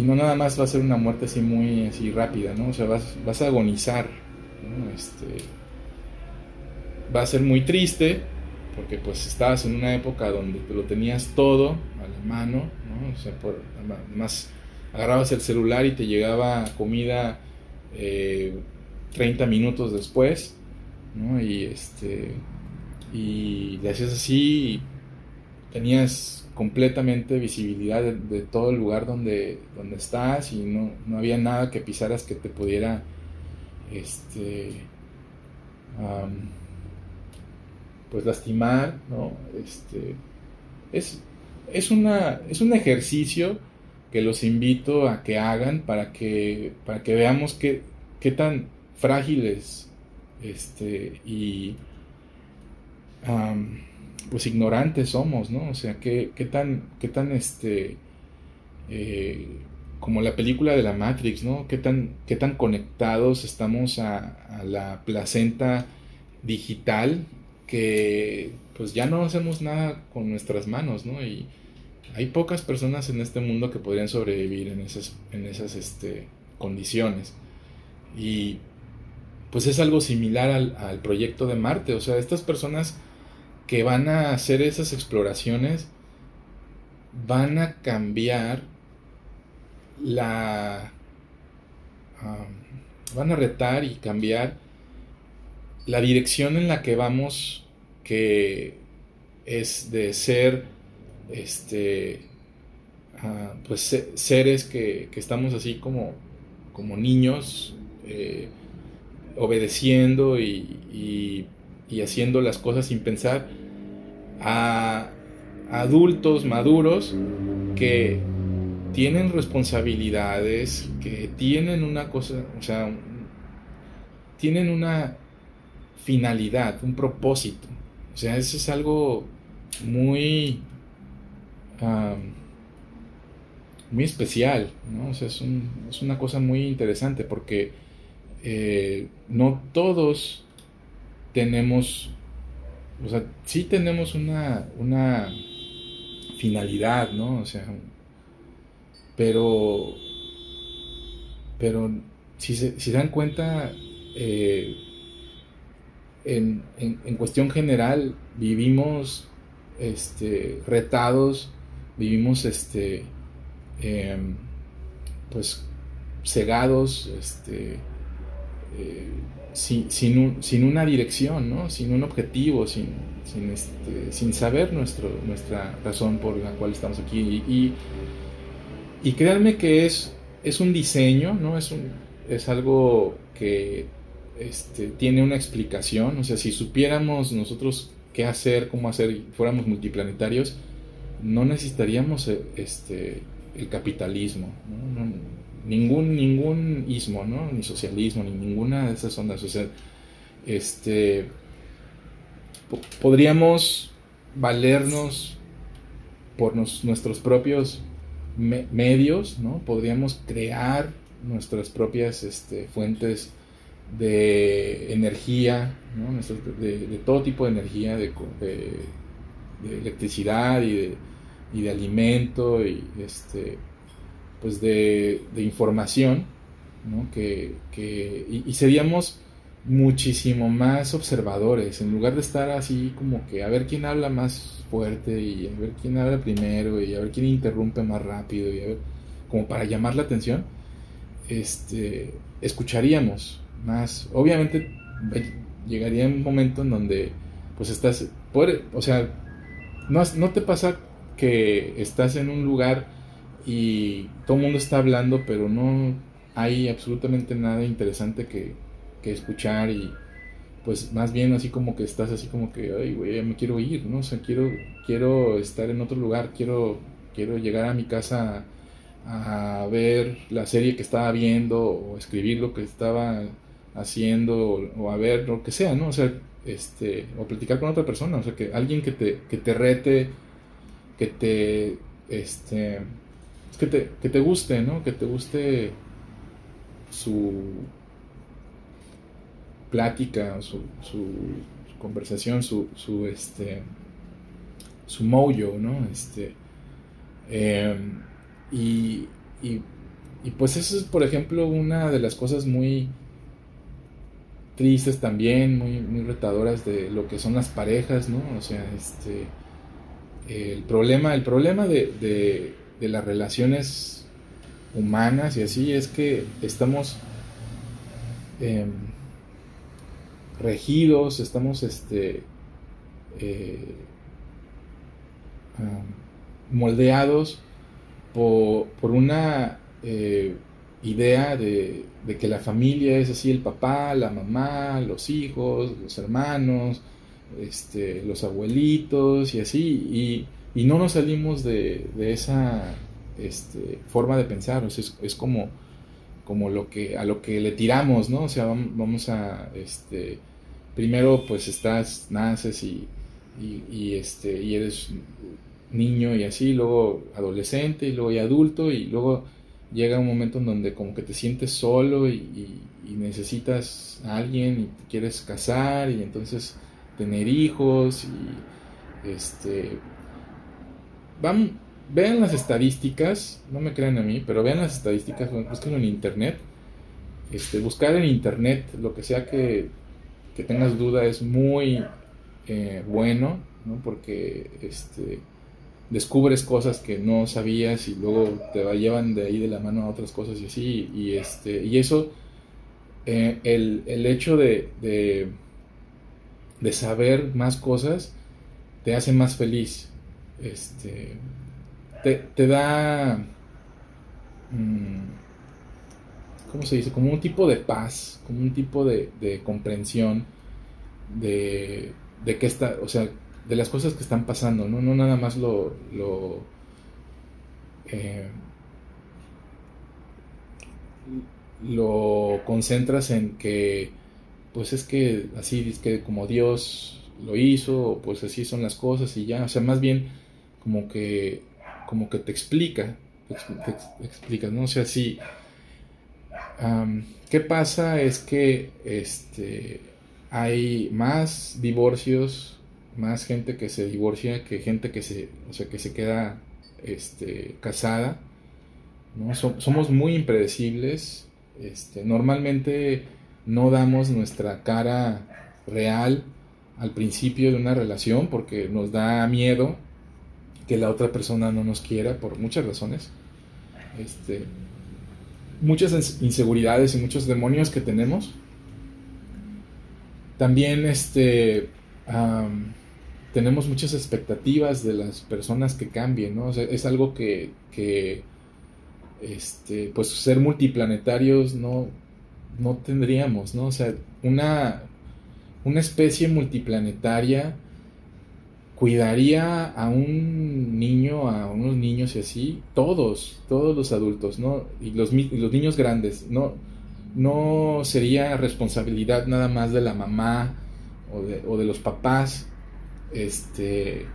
S1: no nada más va a ser una muerte así muy así rápida, ¿no? O sea, vas, vas a agonizar, Este, va a ser muy triste, porque pues estabas en una época donde te lo tenías todo a la mano, ¿no? O sea, por, agarrabas el celular y te llegaba comida 30 eh, minutos después, ¿no? Y este y le hacías así y tenías completamente visibilidad de, todo el lugar donde, donde estás y no, no, había nada que pisaras que te pudiera este pues lastimar, ¿no? Este, es, es, una, es un ejercicio que los invito a que hagan para que, para que veamos qué, qué tan frágiles este, y pues ignorantes somos, ¿no? O sea, qué, qué tan, qué tan este, eh, como la película de la Matrix, ¿no? Qué tan, qué tan conectados estamos a, a la placenta digital que pues ya no hacemos nada con nuestras manos, ¿no? Y hay pocas personas en este mundo que podrían sobrevivir en esas, en esas este, condiciones. Y pues es algo similar al, al, proyecto de Marte. O sea, estas personas que van a hacer esas exploraciones van a cambiar la... van a retar y cambiar la dirección en la que vamos, que es de ser, este, uh, pues seres que, que, estamos así como, como niños, eh, obedeciendo y, y, y, haciendo las cosas sin pensar, a adultos maduros que tienen responsabilidades, que tienen una cosa, o sea, tienen una finalidad, un propósito. O sea, eso es algo muy, muy especial, ¿no? O sea, es, es, una cosa muy interesante porque eh, no todos tenemos, o sea, sí tenemos una, una finalidad, ¿no? O sea, pero, pero si se, si dan cuenta, eh, en, en, cuestión general vivimos este, retados, vivimos este, em, pues cegados, este, eh, sin, sin, sin, una dirección, ¿no? sin un objetivo, sin, sin, este, sin saber nuestro, nuestra razón por la cual estamos aquí. Y, y, créanme que es, es un diseño, ¿no? es, un, es algo que este, tiene una explicación. O sea, si supiéramos nosotros qué hacer, cómo hacer, fuéramos multiplanetarios, no necesitaríamos eh, este, el capitalismo. ningún, ningún ismo, ¿no? ni socialismo, ni ninguna de esas ondas. O sea, este, podríamos valernos por nuestros propios medios, ¿no? Podríamos crear nuestras propias este, fuentes de energía, de, todo tipo de energía, de, electricidad y de, y de, alimento y este, pues de, información, que, y, seríamos muchísimo más observadores, en lugar de estar así como que a ver quién habla más fuerte y a ver quién habla primero y a ver quién interrumpe más rápido y a ver, como para llamar la atención, este, escucharíamos más. Obviamente llegaría un momento en donde pues estás, o sea, no, no te pasa que estás en un lugar y todo el mundo está hablando, pero no hay absolutamente nada interesante que, que escuchar y pues más bien así como que estás así como que, ay, güey, me quiero ir, ¿no? O sea, quiero, quiero estar en otro lugar, quiero, quiero llegar a mi casa a ver la serie que estaba viendo o escribir lo que estaba haciendo o, a ver lo que sea, ¿no? O sea, este, o platicar con otra persona, o sea, que alguien que te, que te rete, que te, este, que te, que te guste, ¿no? Que te guste su plática, su, su, conversación, su, su, este, su mojo, ¿no? Este, em, y, y, y pues eso es, por ejemplo, una de las cosas muy tristes también, muy, muy retadoras de lo que son las parejas, ¿no? O sea, este, el problema, el problema de, de, las relaciones humanas y así es que estamos em, regidos, estamos este, eh, moldeados por, por una eh, idea de, que la familia es así, el papá, la mamá, los hijos, los hermanos, este, los abuelitos y así, y, no nos salimos de, esa este, forma de pensar, sea, es, como, como lo que, a lo que le tiramos, ¿no? O sea, vamos a, este, primero pues estás, naces y, y, este, y eres niño y así, luego adolescente y luego adulto y luego llega un momento en donde como que te sientes solo y, necesitas a alguien y te quieres casar y entonces tener hijos y este van vean las estadísticas no me crean a mí pero vean las estadísticas búsquenlo en internet este buscar en internet lo que sea que, que tengas duda es muy eh, bueno ¿no? porque este descubres cosas que no sabías y luego te llevan de ahí de la mano a otras cosas y así. Y, este, y eso, eh, el, hecho de, de, saber más cosas te hace más feliz. Este, te, da, mm, ¿cómo se dice? Como un tipo de paz, como un tipo de, de comprensión de, de qué está, o sea, de las cosas que están pasando, no, no nada más lo, lo, eh, lo concentras en que, pues es que así es que como Dios lo hizo, pues así son las cosas y ya, o sea, más bien como que, como que te explica, te, explica, ¿no? O sea, sí, ¿qué pasa? Es que este, hay más divorcios más gente que se divorcia que gente que se, o sea, que se queda este, casada. ¿no? somos muy impredecibles. Este, normalmente no damos nuestra cara real al principio de una relación porque nos da miedo que la otra persona no nos quiera por muchas razones. Este, muchas inseguridades y muchos demonios que tenemos. También este, tenemos muchas expectativas de las personas que cambien, ¿no? O sea, es algo que, este, pues ser multiplanetarios no, no tendríamos, ¿no? O sea, una, una especie multiplanetaria cuidaría a un niño, a unos niños y así, todos, todos los adultos, ¿no? Y los, los niños grandes, no, no sería responsabilidad nada más de la mamá o de, o de los papás, este,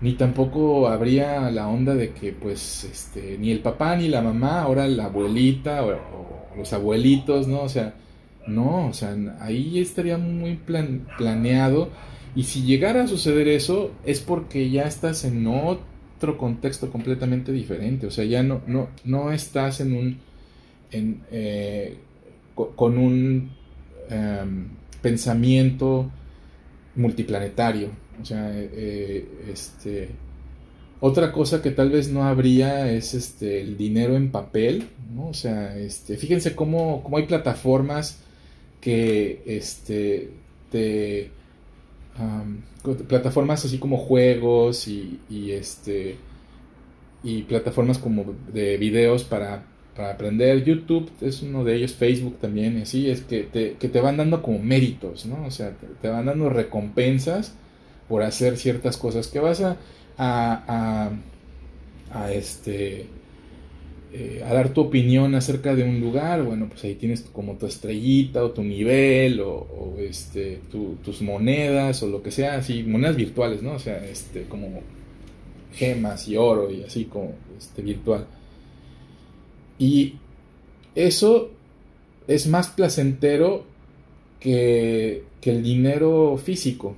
S1: ni tampoco habría la onda de que pues este, ni el papá ni la mamá, ahora la abuelita o, los abuelitos, ¿no? O sea, no, o sea, ahí estaría muy planeado. Y si llegara a suceder eso es porque ya estás en otro contexto completamente diferente, o sea, ya no, no, no estás en un, en, eh, con un em, pensamiento multiplanetario, o sea, eh, este, otra cosa que tal vez no habría es este, el dinero en papel, ¿no? O sea, este, fíjense cómo, cómo hay plataformas que este, te, plataformas así como juegos y, y, este, y plataformas como de videos para, para, aprender. YouTube es uno de ellos, Facebook también, así es que te, que te van dando como méritos, ¿no? O sea, te van dando recompensas por hacer ciertas cosas que vas a, a, a, este eh, a dar tu opinión acerca de un lugar, bueno, pues ahí tienes como tu estrellita o tu nivel o, este, tus monedas o lo que sea, así, monedas virtuales, ¿no? O sea, este, como gemas y oro y así como este, virtual. Y eso es más placentero que, que el dinero físico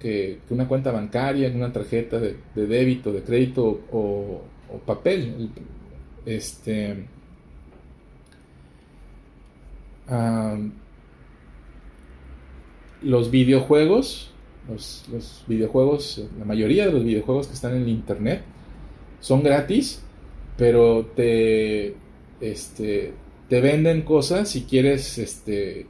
S1: que, una cuenta bancaria, una tarjeta de, débito, de crédito o, papel. Este, los videojuegos, los, videojuegos, la mayoría de los videojuegos que están en internet son gratis, pero te, este, te venden cosas si quieres este,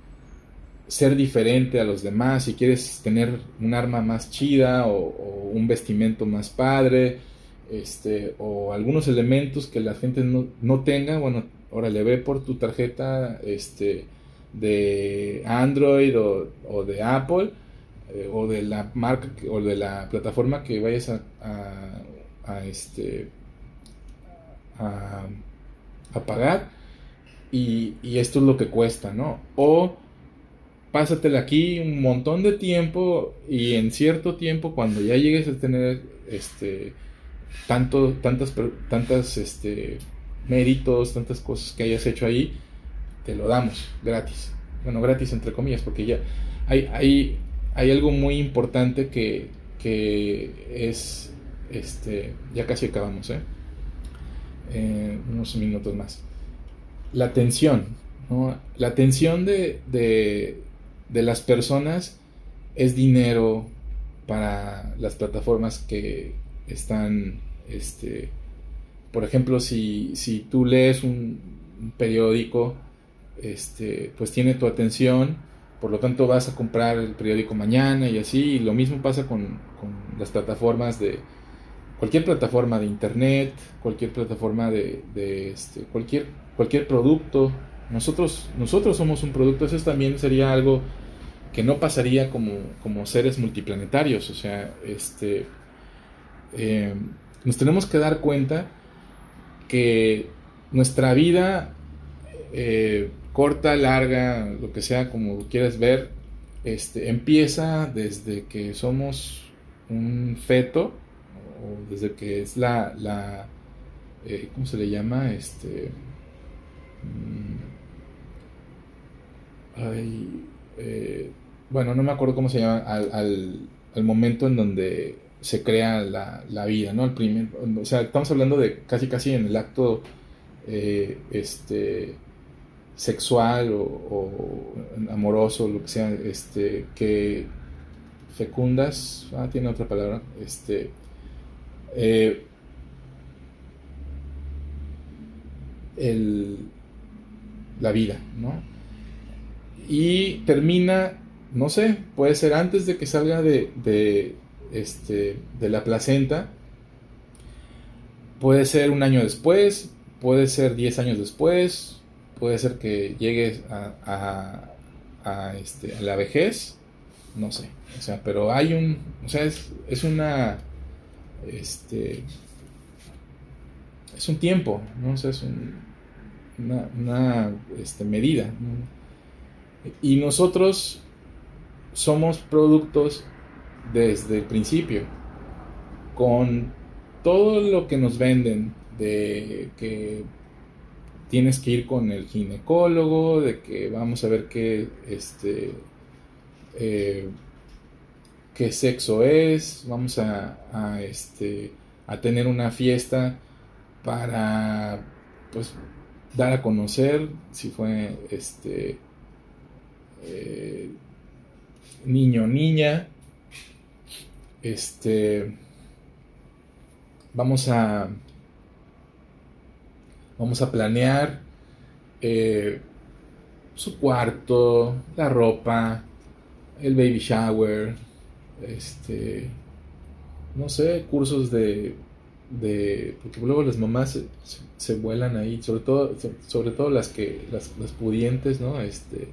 S1: ser diferente a los demás, si quieres tener un arma más chida o, un vestimento más padre, este, o algunos elementos que la gente no, tenga, bueno, ahora le ve por tu tarjeta este, de Android o, de Apple, eh, o de la marca o de la plataforma que vayas a, a, este a, pagar y, y, esto es lo que cuesta, ¿no? O pásatela aquí un montón de tiempo y en cierto tiempo cuando ya llegues a tener este tanto tantas tantas este méritos, tantas cosas que hayas hecho ahí, te lo damos gratis. Bueno, gratis entre comillas, porque ya hay, hay, hay algo muy importante que, que es, este, ya casi acabamos, ¿eh? ¿eh? unos minutos más. La atención, ¿no? La atención de, de, de las personas es dinero para las plataformas que están este, por ejemplo, si, si tú lees un, periódico, este, pues tiene tu atención, por lo tanto vas a comprar el periódico mañana y así, y lo mismo pasa con, las plataformas de, cualquier plataforma de internet, cualquier plataforma de, este, cualquier, cualquier producto. Nosotros, nosotros somos un producto, eso también sería algo que no pasaría como, como seres multiplanetarios. O sea, este, eh, nos tenemos que dar cuenta que nuestra vida, eh, corta, larga, lo que sea, como quieras ver, este, empieza desde que somos un feto, o desde que es la, la eh, ¿cómo se le llama? Este, mm, eh, bueno, no me acuerdo cómo se llama, al, al, al momento en donde se crea la, vida, ¿no? El primer, o sea, estamos hablando de casi casi en el acto eh, este, sexual o, amoroso, lo que sea, este, que fecundas, ah, tiene otra palabra, este, eh, el, la vida, ¿no? Y termina, no sé, puede ser antes de que salga de este, de la placenta. Puede ser un año después, puede ser 10 años después, puede ser que llegues a, a, este, a la vejez, no sé. O sea, pero hay un, o sea, es, es una, este, es un tiempo, ¿no? O sea, es una, una este, medida. Y nosotros somos productos desde el principio, con todo lo que nos venden de que tienes que ir con el ginecólogo, de que vamos a ver qué, este, eh, qué sexo es, vamos a, este, a tener una fiesta para, pues, dar a conocer si fue, este, eh, niño niña, este, vamos a, vamos a planear eh, su cuarto, la ropa, el baby shower, este, no sé, cursos de, de porque luego las mamás se, vuelan ahí, sobre todo, sobre todo las que, las, pudientes, ¿no? Este,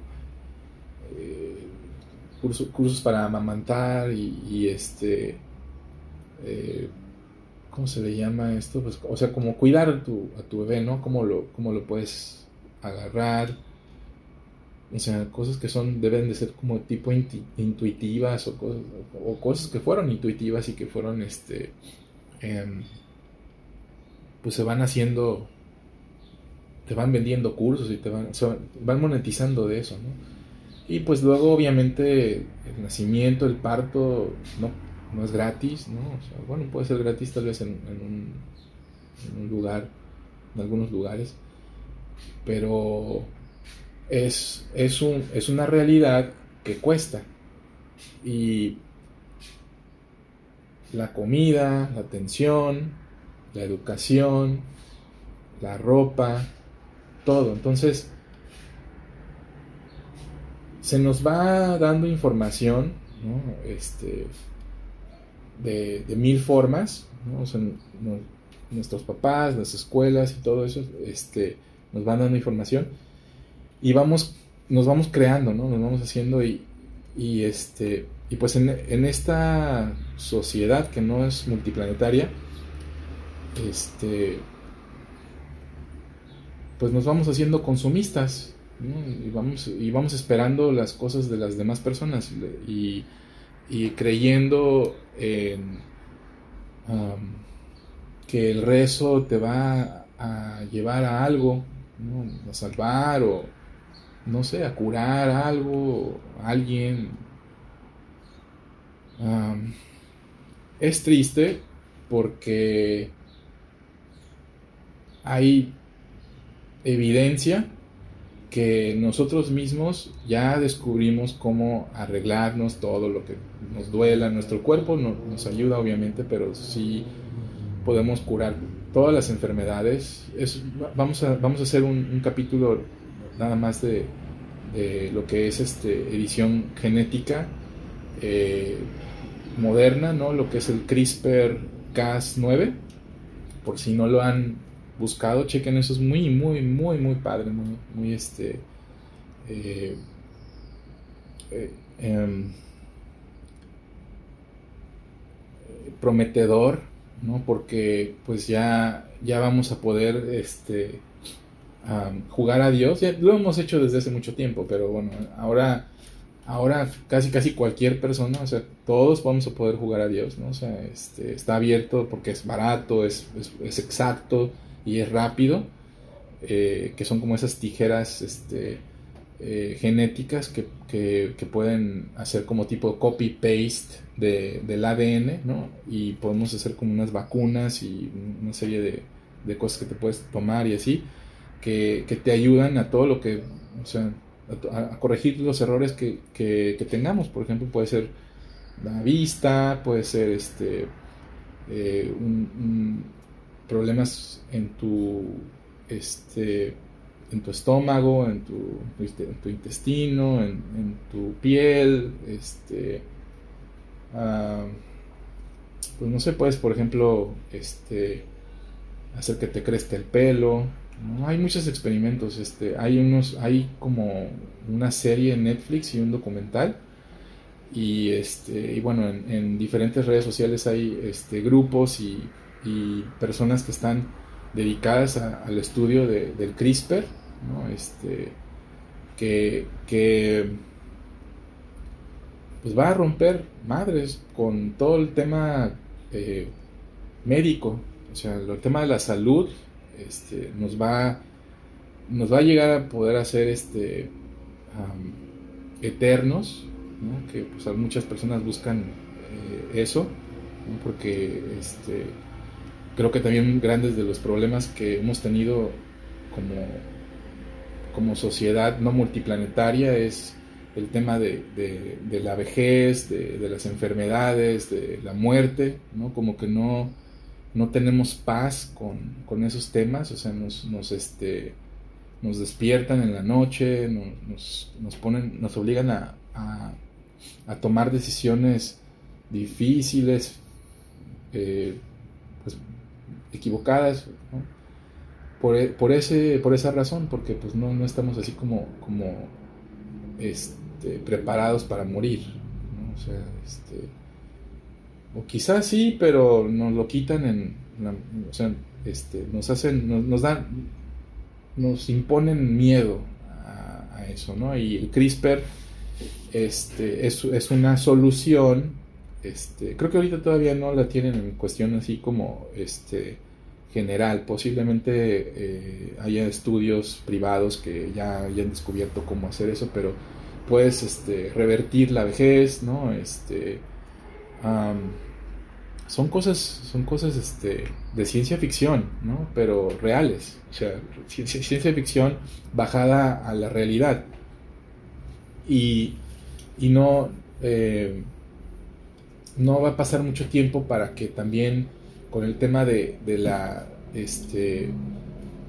S1: eh, cursos para amamantar y, este, eh, ¿cómo se le llama esto? Pues, o sea, como cuidar a tu, a tu bebé, ¿no? Cómo lo, cómo lo puedes agarrar. O sea, cosas que son, deben de ser como tipo intuitivas o cosas, o cosas que fueron intuitivas y que fueron, este, em, pues se van haciendo, te van vendiendo cursos y te van, van monetizando de eso, ¿no? Y pues luego obviamente el nacimiento, el parto, no, no es gratis, ¿no? O sea, bueno, puede ser gratis tal vez en, un, en un lugar, en algunos lugares, pero es, es, un, es una realidad que cuesta. Y la comida, la atención, la educación, la ropa, todo. Entonces, se nos va dando información, este, de, mil formas, nuestros papás, las escuelas y todo eso, este, nos van dando información y vamos, nos vamos creando, ¿no? Nos vamos haciendo y, y este, y pues en, en, esta sociedad que no es multiplanetaria, este, pues nos vamos haciendo consumistas y, vamos, y vamos esperando las cosas de las demás personas y, y creyendo en que el rezo te va a llevar a algo, a salvar o no sé, a curar algo, a alguien. es triste porque hay evidencia que nosotros mismos ya descubrimos cómo arreglarnos todo lo que nos duela. Nuestro cuerpo no, nos ayuda obviamente, pero sí podemos curar todas las enfermedades. Es, vamos, a, vamos a hacer un, capítulo nada más de, lo que es este, edición genética eh, moderna, ¿no? lo que es el CRISPR-Cas9. Por si no lo han buscado, chequen eso, es muy, muy, muy, muy padre, muy, muy este... Eh, eh, em, prometedor, ¿no? Porque pues ya, ya vamos a poder este, jugar a Dios. Lo hemos hecho desde hace mucho tiempo, pero bueno, ahora, ahora casi casi cualquier persona, o sea, todos vamos a poder jugar a Dios, ¿no? O este, está abierto porque es barato, es, es exacto, y es rápido, eh, que son como esas tijeras este, eh, genéticas que, pueden hacer como tipo copy-paste del ADN, ¿no? Y podemos hacer como unas vacunas y una serie de, cosas que te puedes tomar y así, que, te ayudan a todo lo que, o sea, a, corregir los errores que, tengamos. Por ejemplo, puede ser la vista, puede ser este, eh, un, problemas en tu, este, en tu estómago, en tu, tu intestino, en, tu piel, este, pues no sé, puedes, por ejemplo, este, hacer que te crezca el pelo. Hay muchos experimentos, este, hay unos, hay como una serie en Netflix y un documental y este y bueno en, en diferentes redes sociales hay este grupos y y personas que están dedicadas al estudio del CRISPR, este, que, pues va a romper madres con todo el tema eh, médico, o sea, el tema de la salud este, nos va nos va a llegar a poder hacer este eternos, que pues, muchas personas buscan eh, eso, porque este, creo que también grandes de los problemas que hemos tenido como, como sociedad no multiplanetaria es el tema de, la vejez, de, las enfermedades, de la muerte, ¿no? Como que no, no tenemos paz con, esos temas, o sea, nos, nos, este, nos despiertan en la noche, nos, nos ponen, nos obligan a, a, tomar decisiones difíciles, eh, pues equivocadas, por, e, por, ese, por esa razón, porque pues no, no estamos así como, como este, preparados para morir, o sea, este, o quizás sí, pero nos lo quitan en, o sea, este, nos hacen, nos, nos, dan, nos imponen miedo a, a, eso, ¿no? Y el CRISPR este, es, es una solución este, creo que ahorita todavía no la tienen en cuestión así como este, general. Posiblemente eh, haya estudios privados que ya hayan descubierto cómo hacer eso, pero puedes este, revertir la vejez, ¿no? Este, son cosas, son cosas este, de ciencia ficción, ¿no? Pero reales. O sea, ciencia, ficción bajada a la realidad. Y, y no... Eh, no va a pasar mucho tiempo para que también con el tema de, la este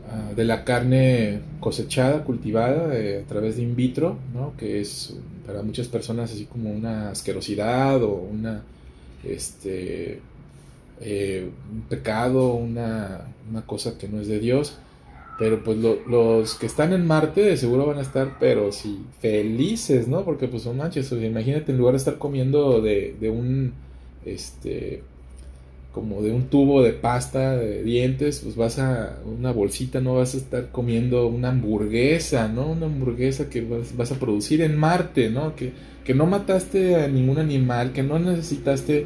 S1: ah, de la carne cosechada, cultivada eh, a través de in vitro, ¿no? que es para muchas personas así como una asquerosidad o una este eh, un pecado, una, una, cosa que no es de Dios, Pero pues los que están en Marte de seguro van a estar, pero sí, felices, ¿no? Porque pues son manches, imagínate en lugar de estar comiendo de, de un, este, como de un tubo de pasta de dientes, pues vas a una bolsita, no vas a estar comiendo una hamburguesa, ¿no? Una hamburguesa que vas, a producir en Marte, ¿no? Que, que no mataste a ningún animal, que no necesitaste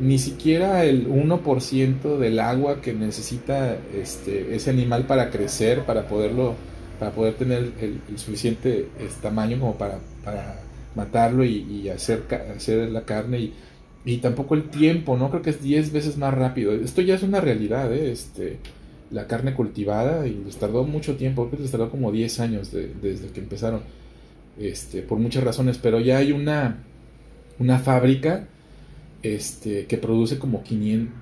S1: ni siquiera el 1% del agua que necesita este, ese animal para crecer, para poderlo, para poder tener el, suficiente este, tamaño como para, matarlo y, hacer, hacer la carne y, y, tampoco el tiempo, ¿no? Creo que es 10 veces más rápido. Esto ya es una realidad, ¿eh? Este, la carne cultivada y les tardó mucho tiempo, creo que les tardó como 10 años desde que empezaron, este, por muchas razones, pero ya hay una, una fábrica este, que produce como 500,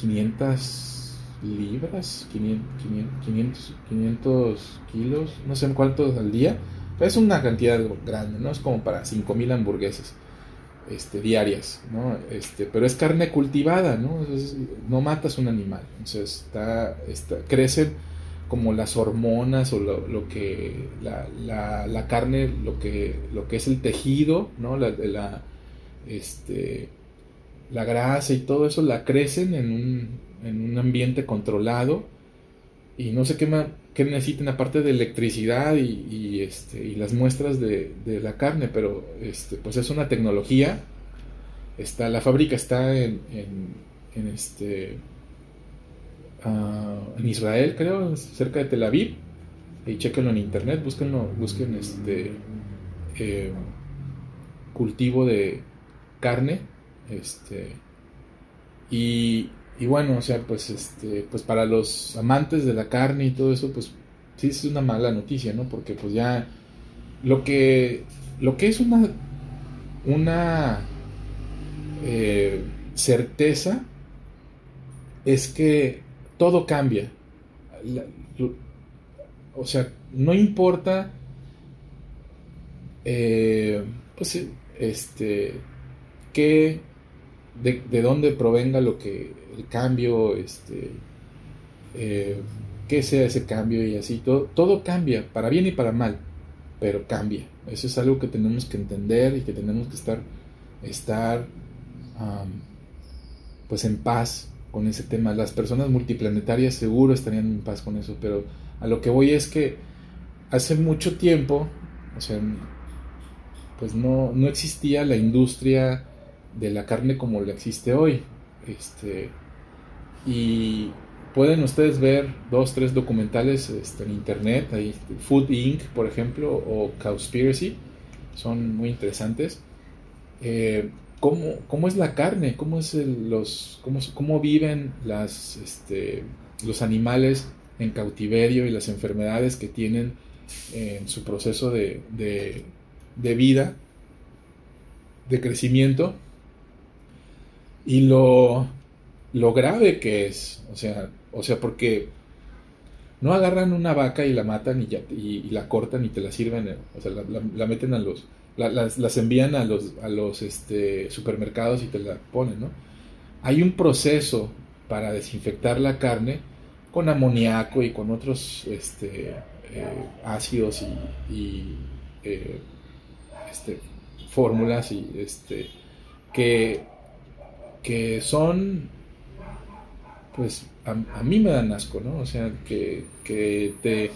S1: 500 libras, 500, 500, kilos, no sé cuántos al día. es una cantidad grande, ¿no? Es como para 5.000 hamburguesas este, diarias, ¿no? Este, pero es carne cultivada, ¿no? no matas un animal. Entonces, está, está, crecen como las hormonas o lo, que la, la, la, carne, lo que, lo que es el tejido, ¿no? La, la, este, la grasa y todo eso la crecen en un, en un ambiente controlado y no sé qué, qué necesiten aparte de electricidad y, este, y las muestras de, la carne, pero este, pues es una tecnología. Está, la fábrica está en, en, este, ah, en Israel, creo, cerca de Tel Aviv. Y chequenlo en internet, búsquenlo, busquen este eh, cultivo de carne este, y, y, bueno, o sea, pues, este, pues para los amantes de la carne y todo eso, pues sí es una mala noticia, ¿no? Porque pues ya lo que, lo que es una, una eh, certeza es que todo cambia. o sea, no importa, eh, pues, este, que de, dónde provenga lo que el cambio, este, eh, qué sea ese cambio y así, todo, todo cambia, para bien y para mal, pero cambia. Eso es algo que tenemos que entender y que tenemos que estar, estar pues en paz con ese tema. Las personas multiplanetarias seguro estarían en paz con eso, pero a lo que voy es que hace mucho tiempo, o sea, pues no, no existía la industria de la carne como la existe hoy. Este, y pueden ustedes ver dos, tres documentales este, en internet, ahí, Food Inc., por ejemplo, o Cowspiracy, son muy interesantes. Eh, ¿cómo, es la carne? ¿Cómo, es los, cómo, cómo viven las, este, los animales en cautiverio y las enfermedades que tienen en su proceso de, de vida, de crecimiento? y lo, lo grave que es, o sea, o sea, porque no agarran una vaca y la matan y, la cortan y te la sirven, o sea, la, meten a los, las, envían a los, a los este, supermercados y te la ponen, ¿no? Hay un proceso para desinfectar la carne con amoníaco y con otros este, eh, ácidos y, y eh, este, fórmulas y este, que que son, pues a, mí me dan asco, ¿no? O sea, que, que te,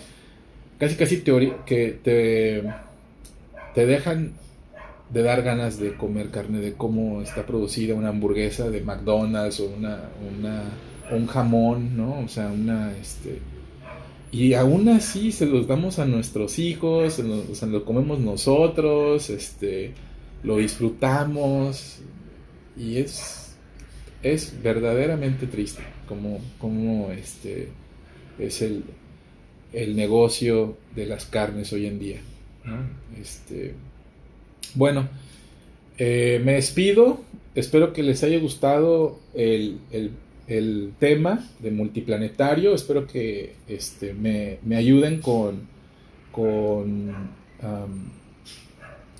S1: casi casi teoría, que te, te dejan de dar ganas de comer carne, de cómo está producida una hamburguesa de McDonald's o una, una un jamón, ¿no? O sea, una, este, y aún así se los damos a nuestros hijos, se o sea, lo comemos nosotros, este, lo disfrutamos y es es verdaderamente triste como, como este es el, el, negocio de las carnes hoy en día. Este, bueno, eh, me despido. Espero que les haya gustado el, tema de multiplanetario. Espero que este, me, ayuden con, con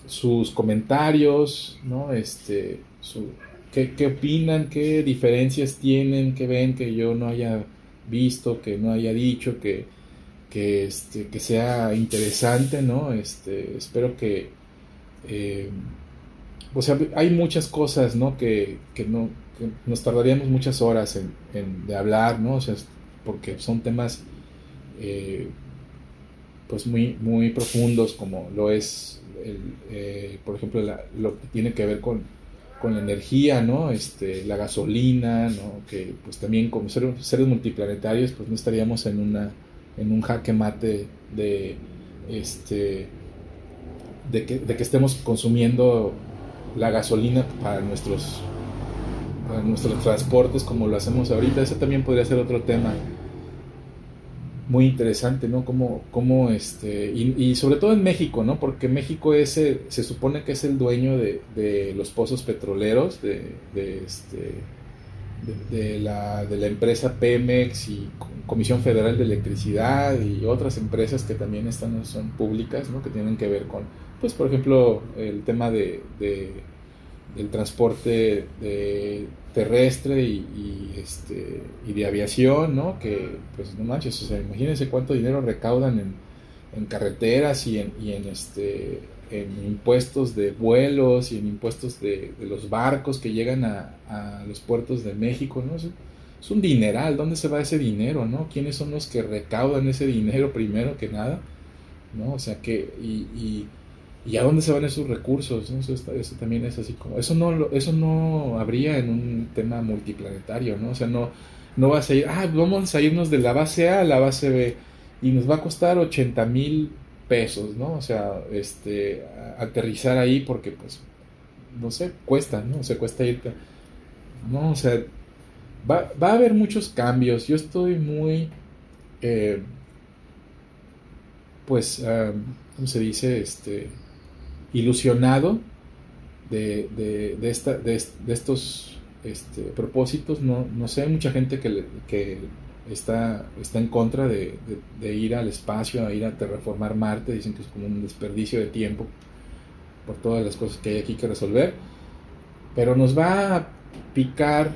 S1: sus comentarios, ¿no? Este, su, ¿Qué, opinan? ¿Qué diferencias tienen? ¿Qué ven que yo no haya visto, que no haya dicho, que, que, este, que sea interesante, ¿no? Este, espero que, eh, o sea, hay muchas cosas, ¿no? Que, que no, nos tardaríamos muchas horas en, en, de hablar, ¿no? O sea, porque son temas, eh, pues muy, muy profundos, como lo es, eh, por ejemplo, la, lo que tiene que ver con, con la energía, ¿no? Este, la gasolina, ¿no? Que pues también como seres, multiplanetarios, pues no estaríamos en una en un jaque mate de este de que, de que estemos consumiendo la gasolina para nuestros para nuestros transportes como lo hacemos ahorita ese también podría ser otro tema muy interesante no como como este y, sobre todo en México no porque México es se supone que es el dueño de, de los pozos petroleros de, de este de, la, de la empresa Pemex y Comisión Federal de Electricidad y otras empresas que también están, son públicas, ¿no? que tienen que ver con, pues por ejemplo, el tema de, del transporte de terrestre y, este, y de aviación, ¿no? que pues no manches, o sea, imagínense cuánto dinero recaudan en, en carreteras y en, y en este en impuestos de vuelos y en impuestos de, los barcos que llegan a, los puertos de México, ¿no? Es, un dineral, ¿dónde se va ese dinero, no? ¿Quiénes son los que recaudan ese dinero primero que nada? ¿No? O sea, que, y, y, a dónde se van esos recursos, eso, también es así como, eso no, eso no habría en un tema multiplanetario, ¿no? O sea, no, no vas a ir, ah, vamos a irnos de la base A a la base B y nos va a costar 80 mil pesos, ¿no? O sea, este, aterrizar ahí porque, pues, no sé, cuesta, ¿no? O sea, cuesta irte. No, o sea, va, va a haber muchos cambios. Yo estoy muy, eh, pues, ¿cómo se dice? Este, ilusionado de, de, de, estos este, propósitos. No, no sé, mucha gente que, que está, está en contra de, ir al espacio, a ir a terraformar Marte, dicen que es como un desperdicio de tiempo por todas las cosas que hay aquí que resolver, pero nos va a picar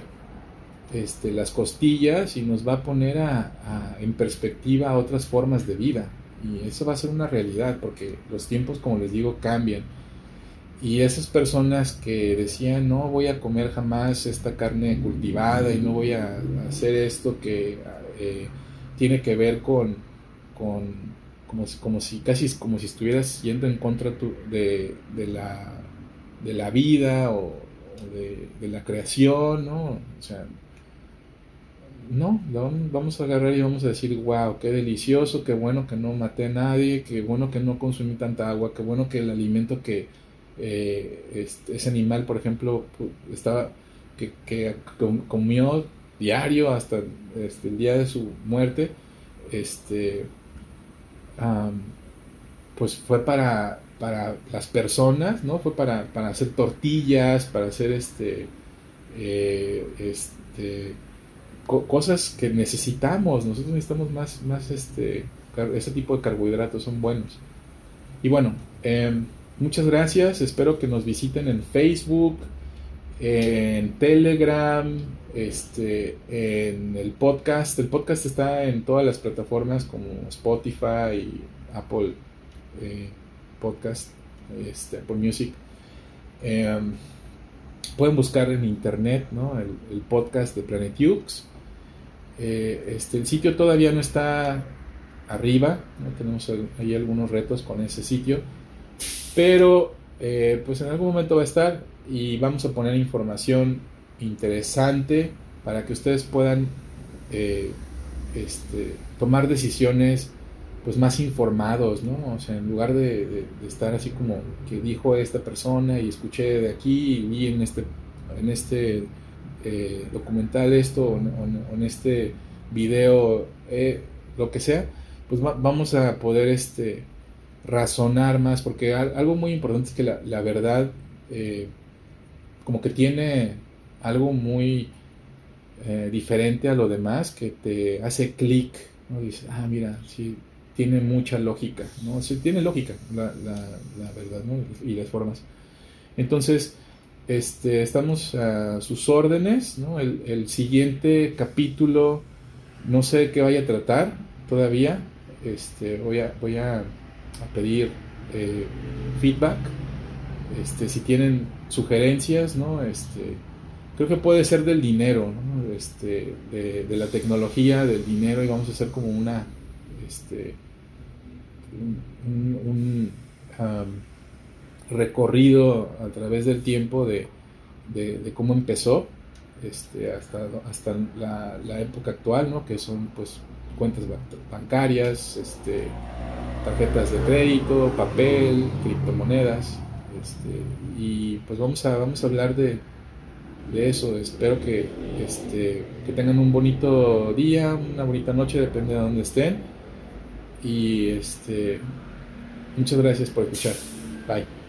S1: este, las costillas y nos va a poner a, en perspectiva otras formas de vida. Y eso va a ser una realidad porque los tiempos, como les digo, cambian y esas personas que decían, no voy a comer jamás esta carne cultivada y no voy a hacer esto que eh, tiene que ver con, con como, como, si casi como si estuvieras yendo en contra de, de, la, de la vida o, de, la creación, ¿no? O sea, no, vamos a agarrar y vamos a decir, wow, qué delicioso, qué bueno que no maté a nadie, qué bueno que no consumí tanta agua, qué bueno que el alimento que eh, ese animal, por ejemplo, estaba que, comió diario hasta este, el día de su muerte, este, pues fue para, para las personas, ¿no? Fue para, para hacer tortillas, para hacer este, eh, este cosas que necesitamos. Nosotros necesitamos más, más este, ese tipo de carbohidratos, son buenos. Y bueno, eh, Muchas gracias, espero que nos visiten en Facebook, en Telegram, este, en el podcast. El podcast está en todas las plataformas como Spotify, Apple eh, Podcast, este, Apple Music. Em, pueden buscar en internet el, podcast de Planet Ukes. Eh, este, el sitio todavía no está arriba, ¿no? tenemos ahí algunos retos con ese sitio pero eh, pues en algún momento va a estar y vamos a poner información interesante para que ustedes puedan eh, este, tomar decisiones pues más informados, ¿no? O sea, en lugar de, estar así como que dijo esta persona y escuché de aquí y vi en este, en este eh, documental esto o, en este video, lo que sea, pues vamos a poder este, razonar más, porque algo muy importante es que la, verdad eh, como que tiene algo muy eh, diferente a lo demás que te hace clic, ¿no? Dice, ah, mira, sí, tiene mucha lógica, ¿no? Tiene lógica la, la, verdad, ¿no? Y las formas. Entonces, este, estamos a sus órdenes. El, siguiente capítulo, no sé qué vaya a tratar todavía, este, voy a, voy a, pedir eh, feedback. Este, si tienen sugerencias, ¿no? Este, creo que puede ser del dinero, este, de, la tecnología, del dinero, y vamos a hacer como una, este, recorrido a través del tiempo de, de cómo empezó este, hasta, hasta la, época actual, ¿no? que son pues cuentas bancarias, este, tarjetas de crédito, papel, criptomonedas, este, y pues vamos a, vamos a hablar de, de eso. Espero que, este, que tengan un bonito día, una bonita noche, depende de dónde estén. Y este, muchas gracias por escuchar. Bye.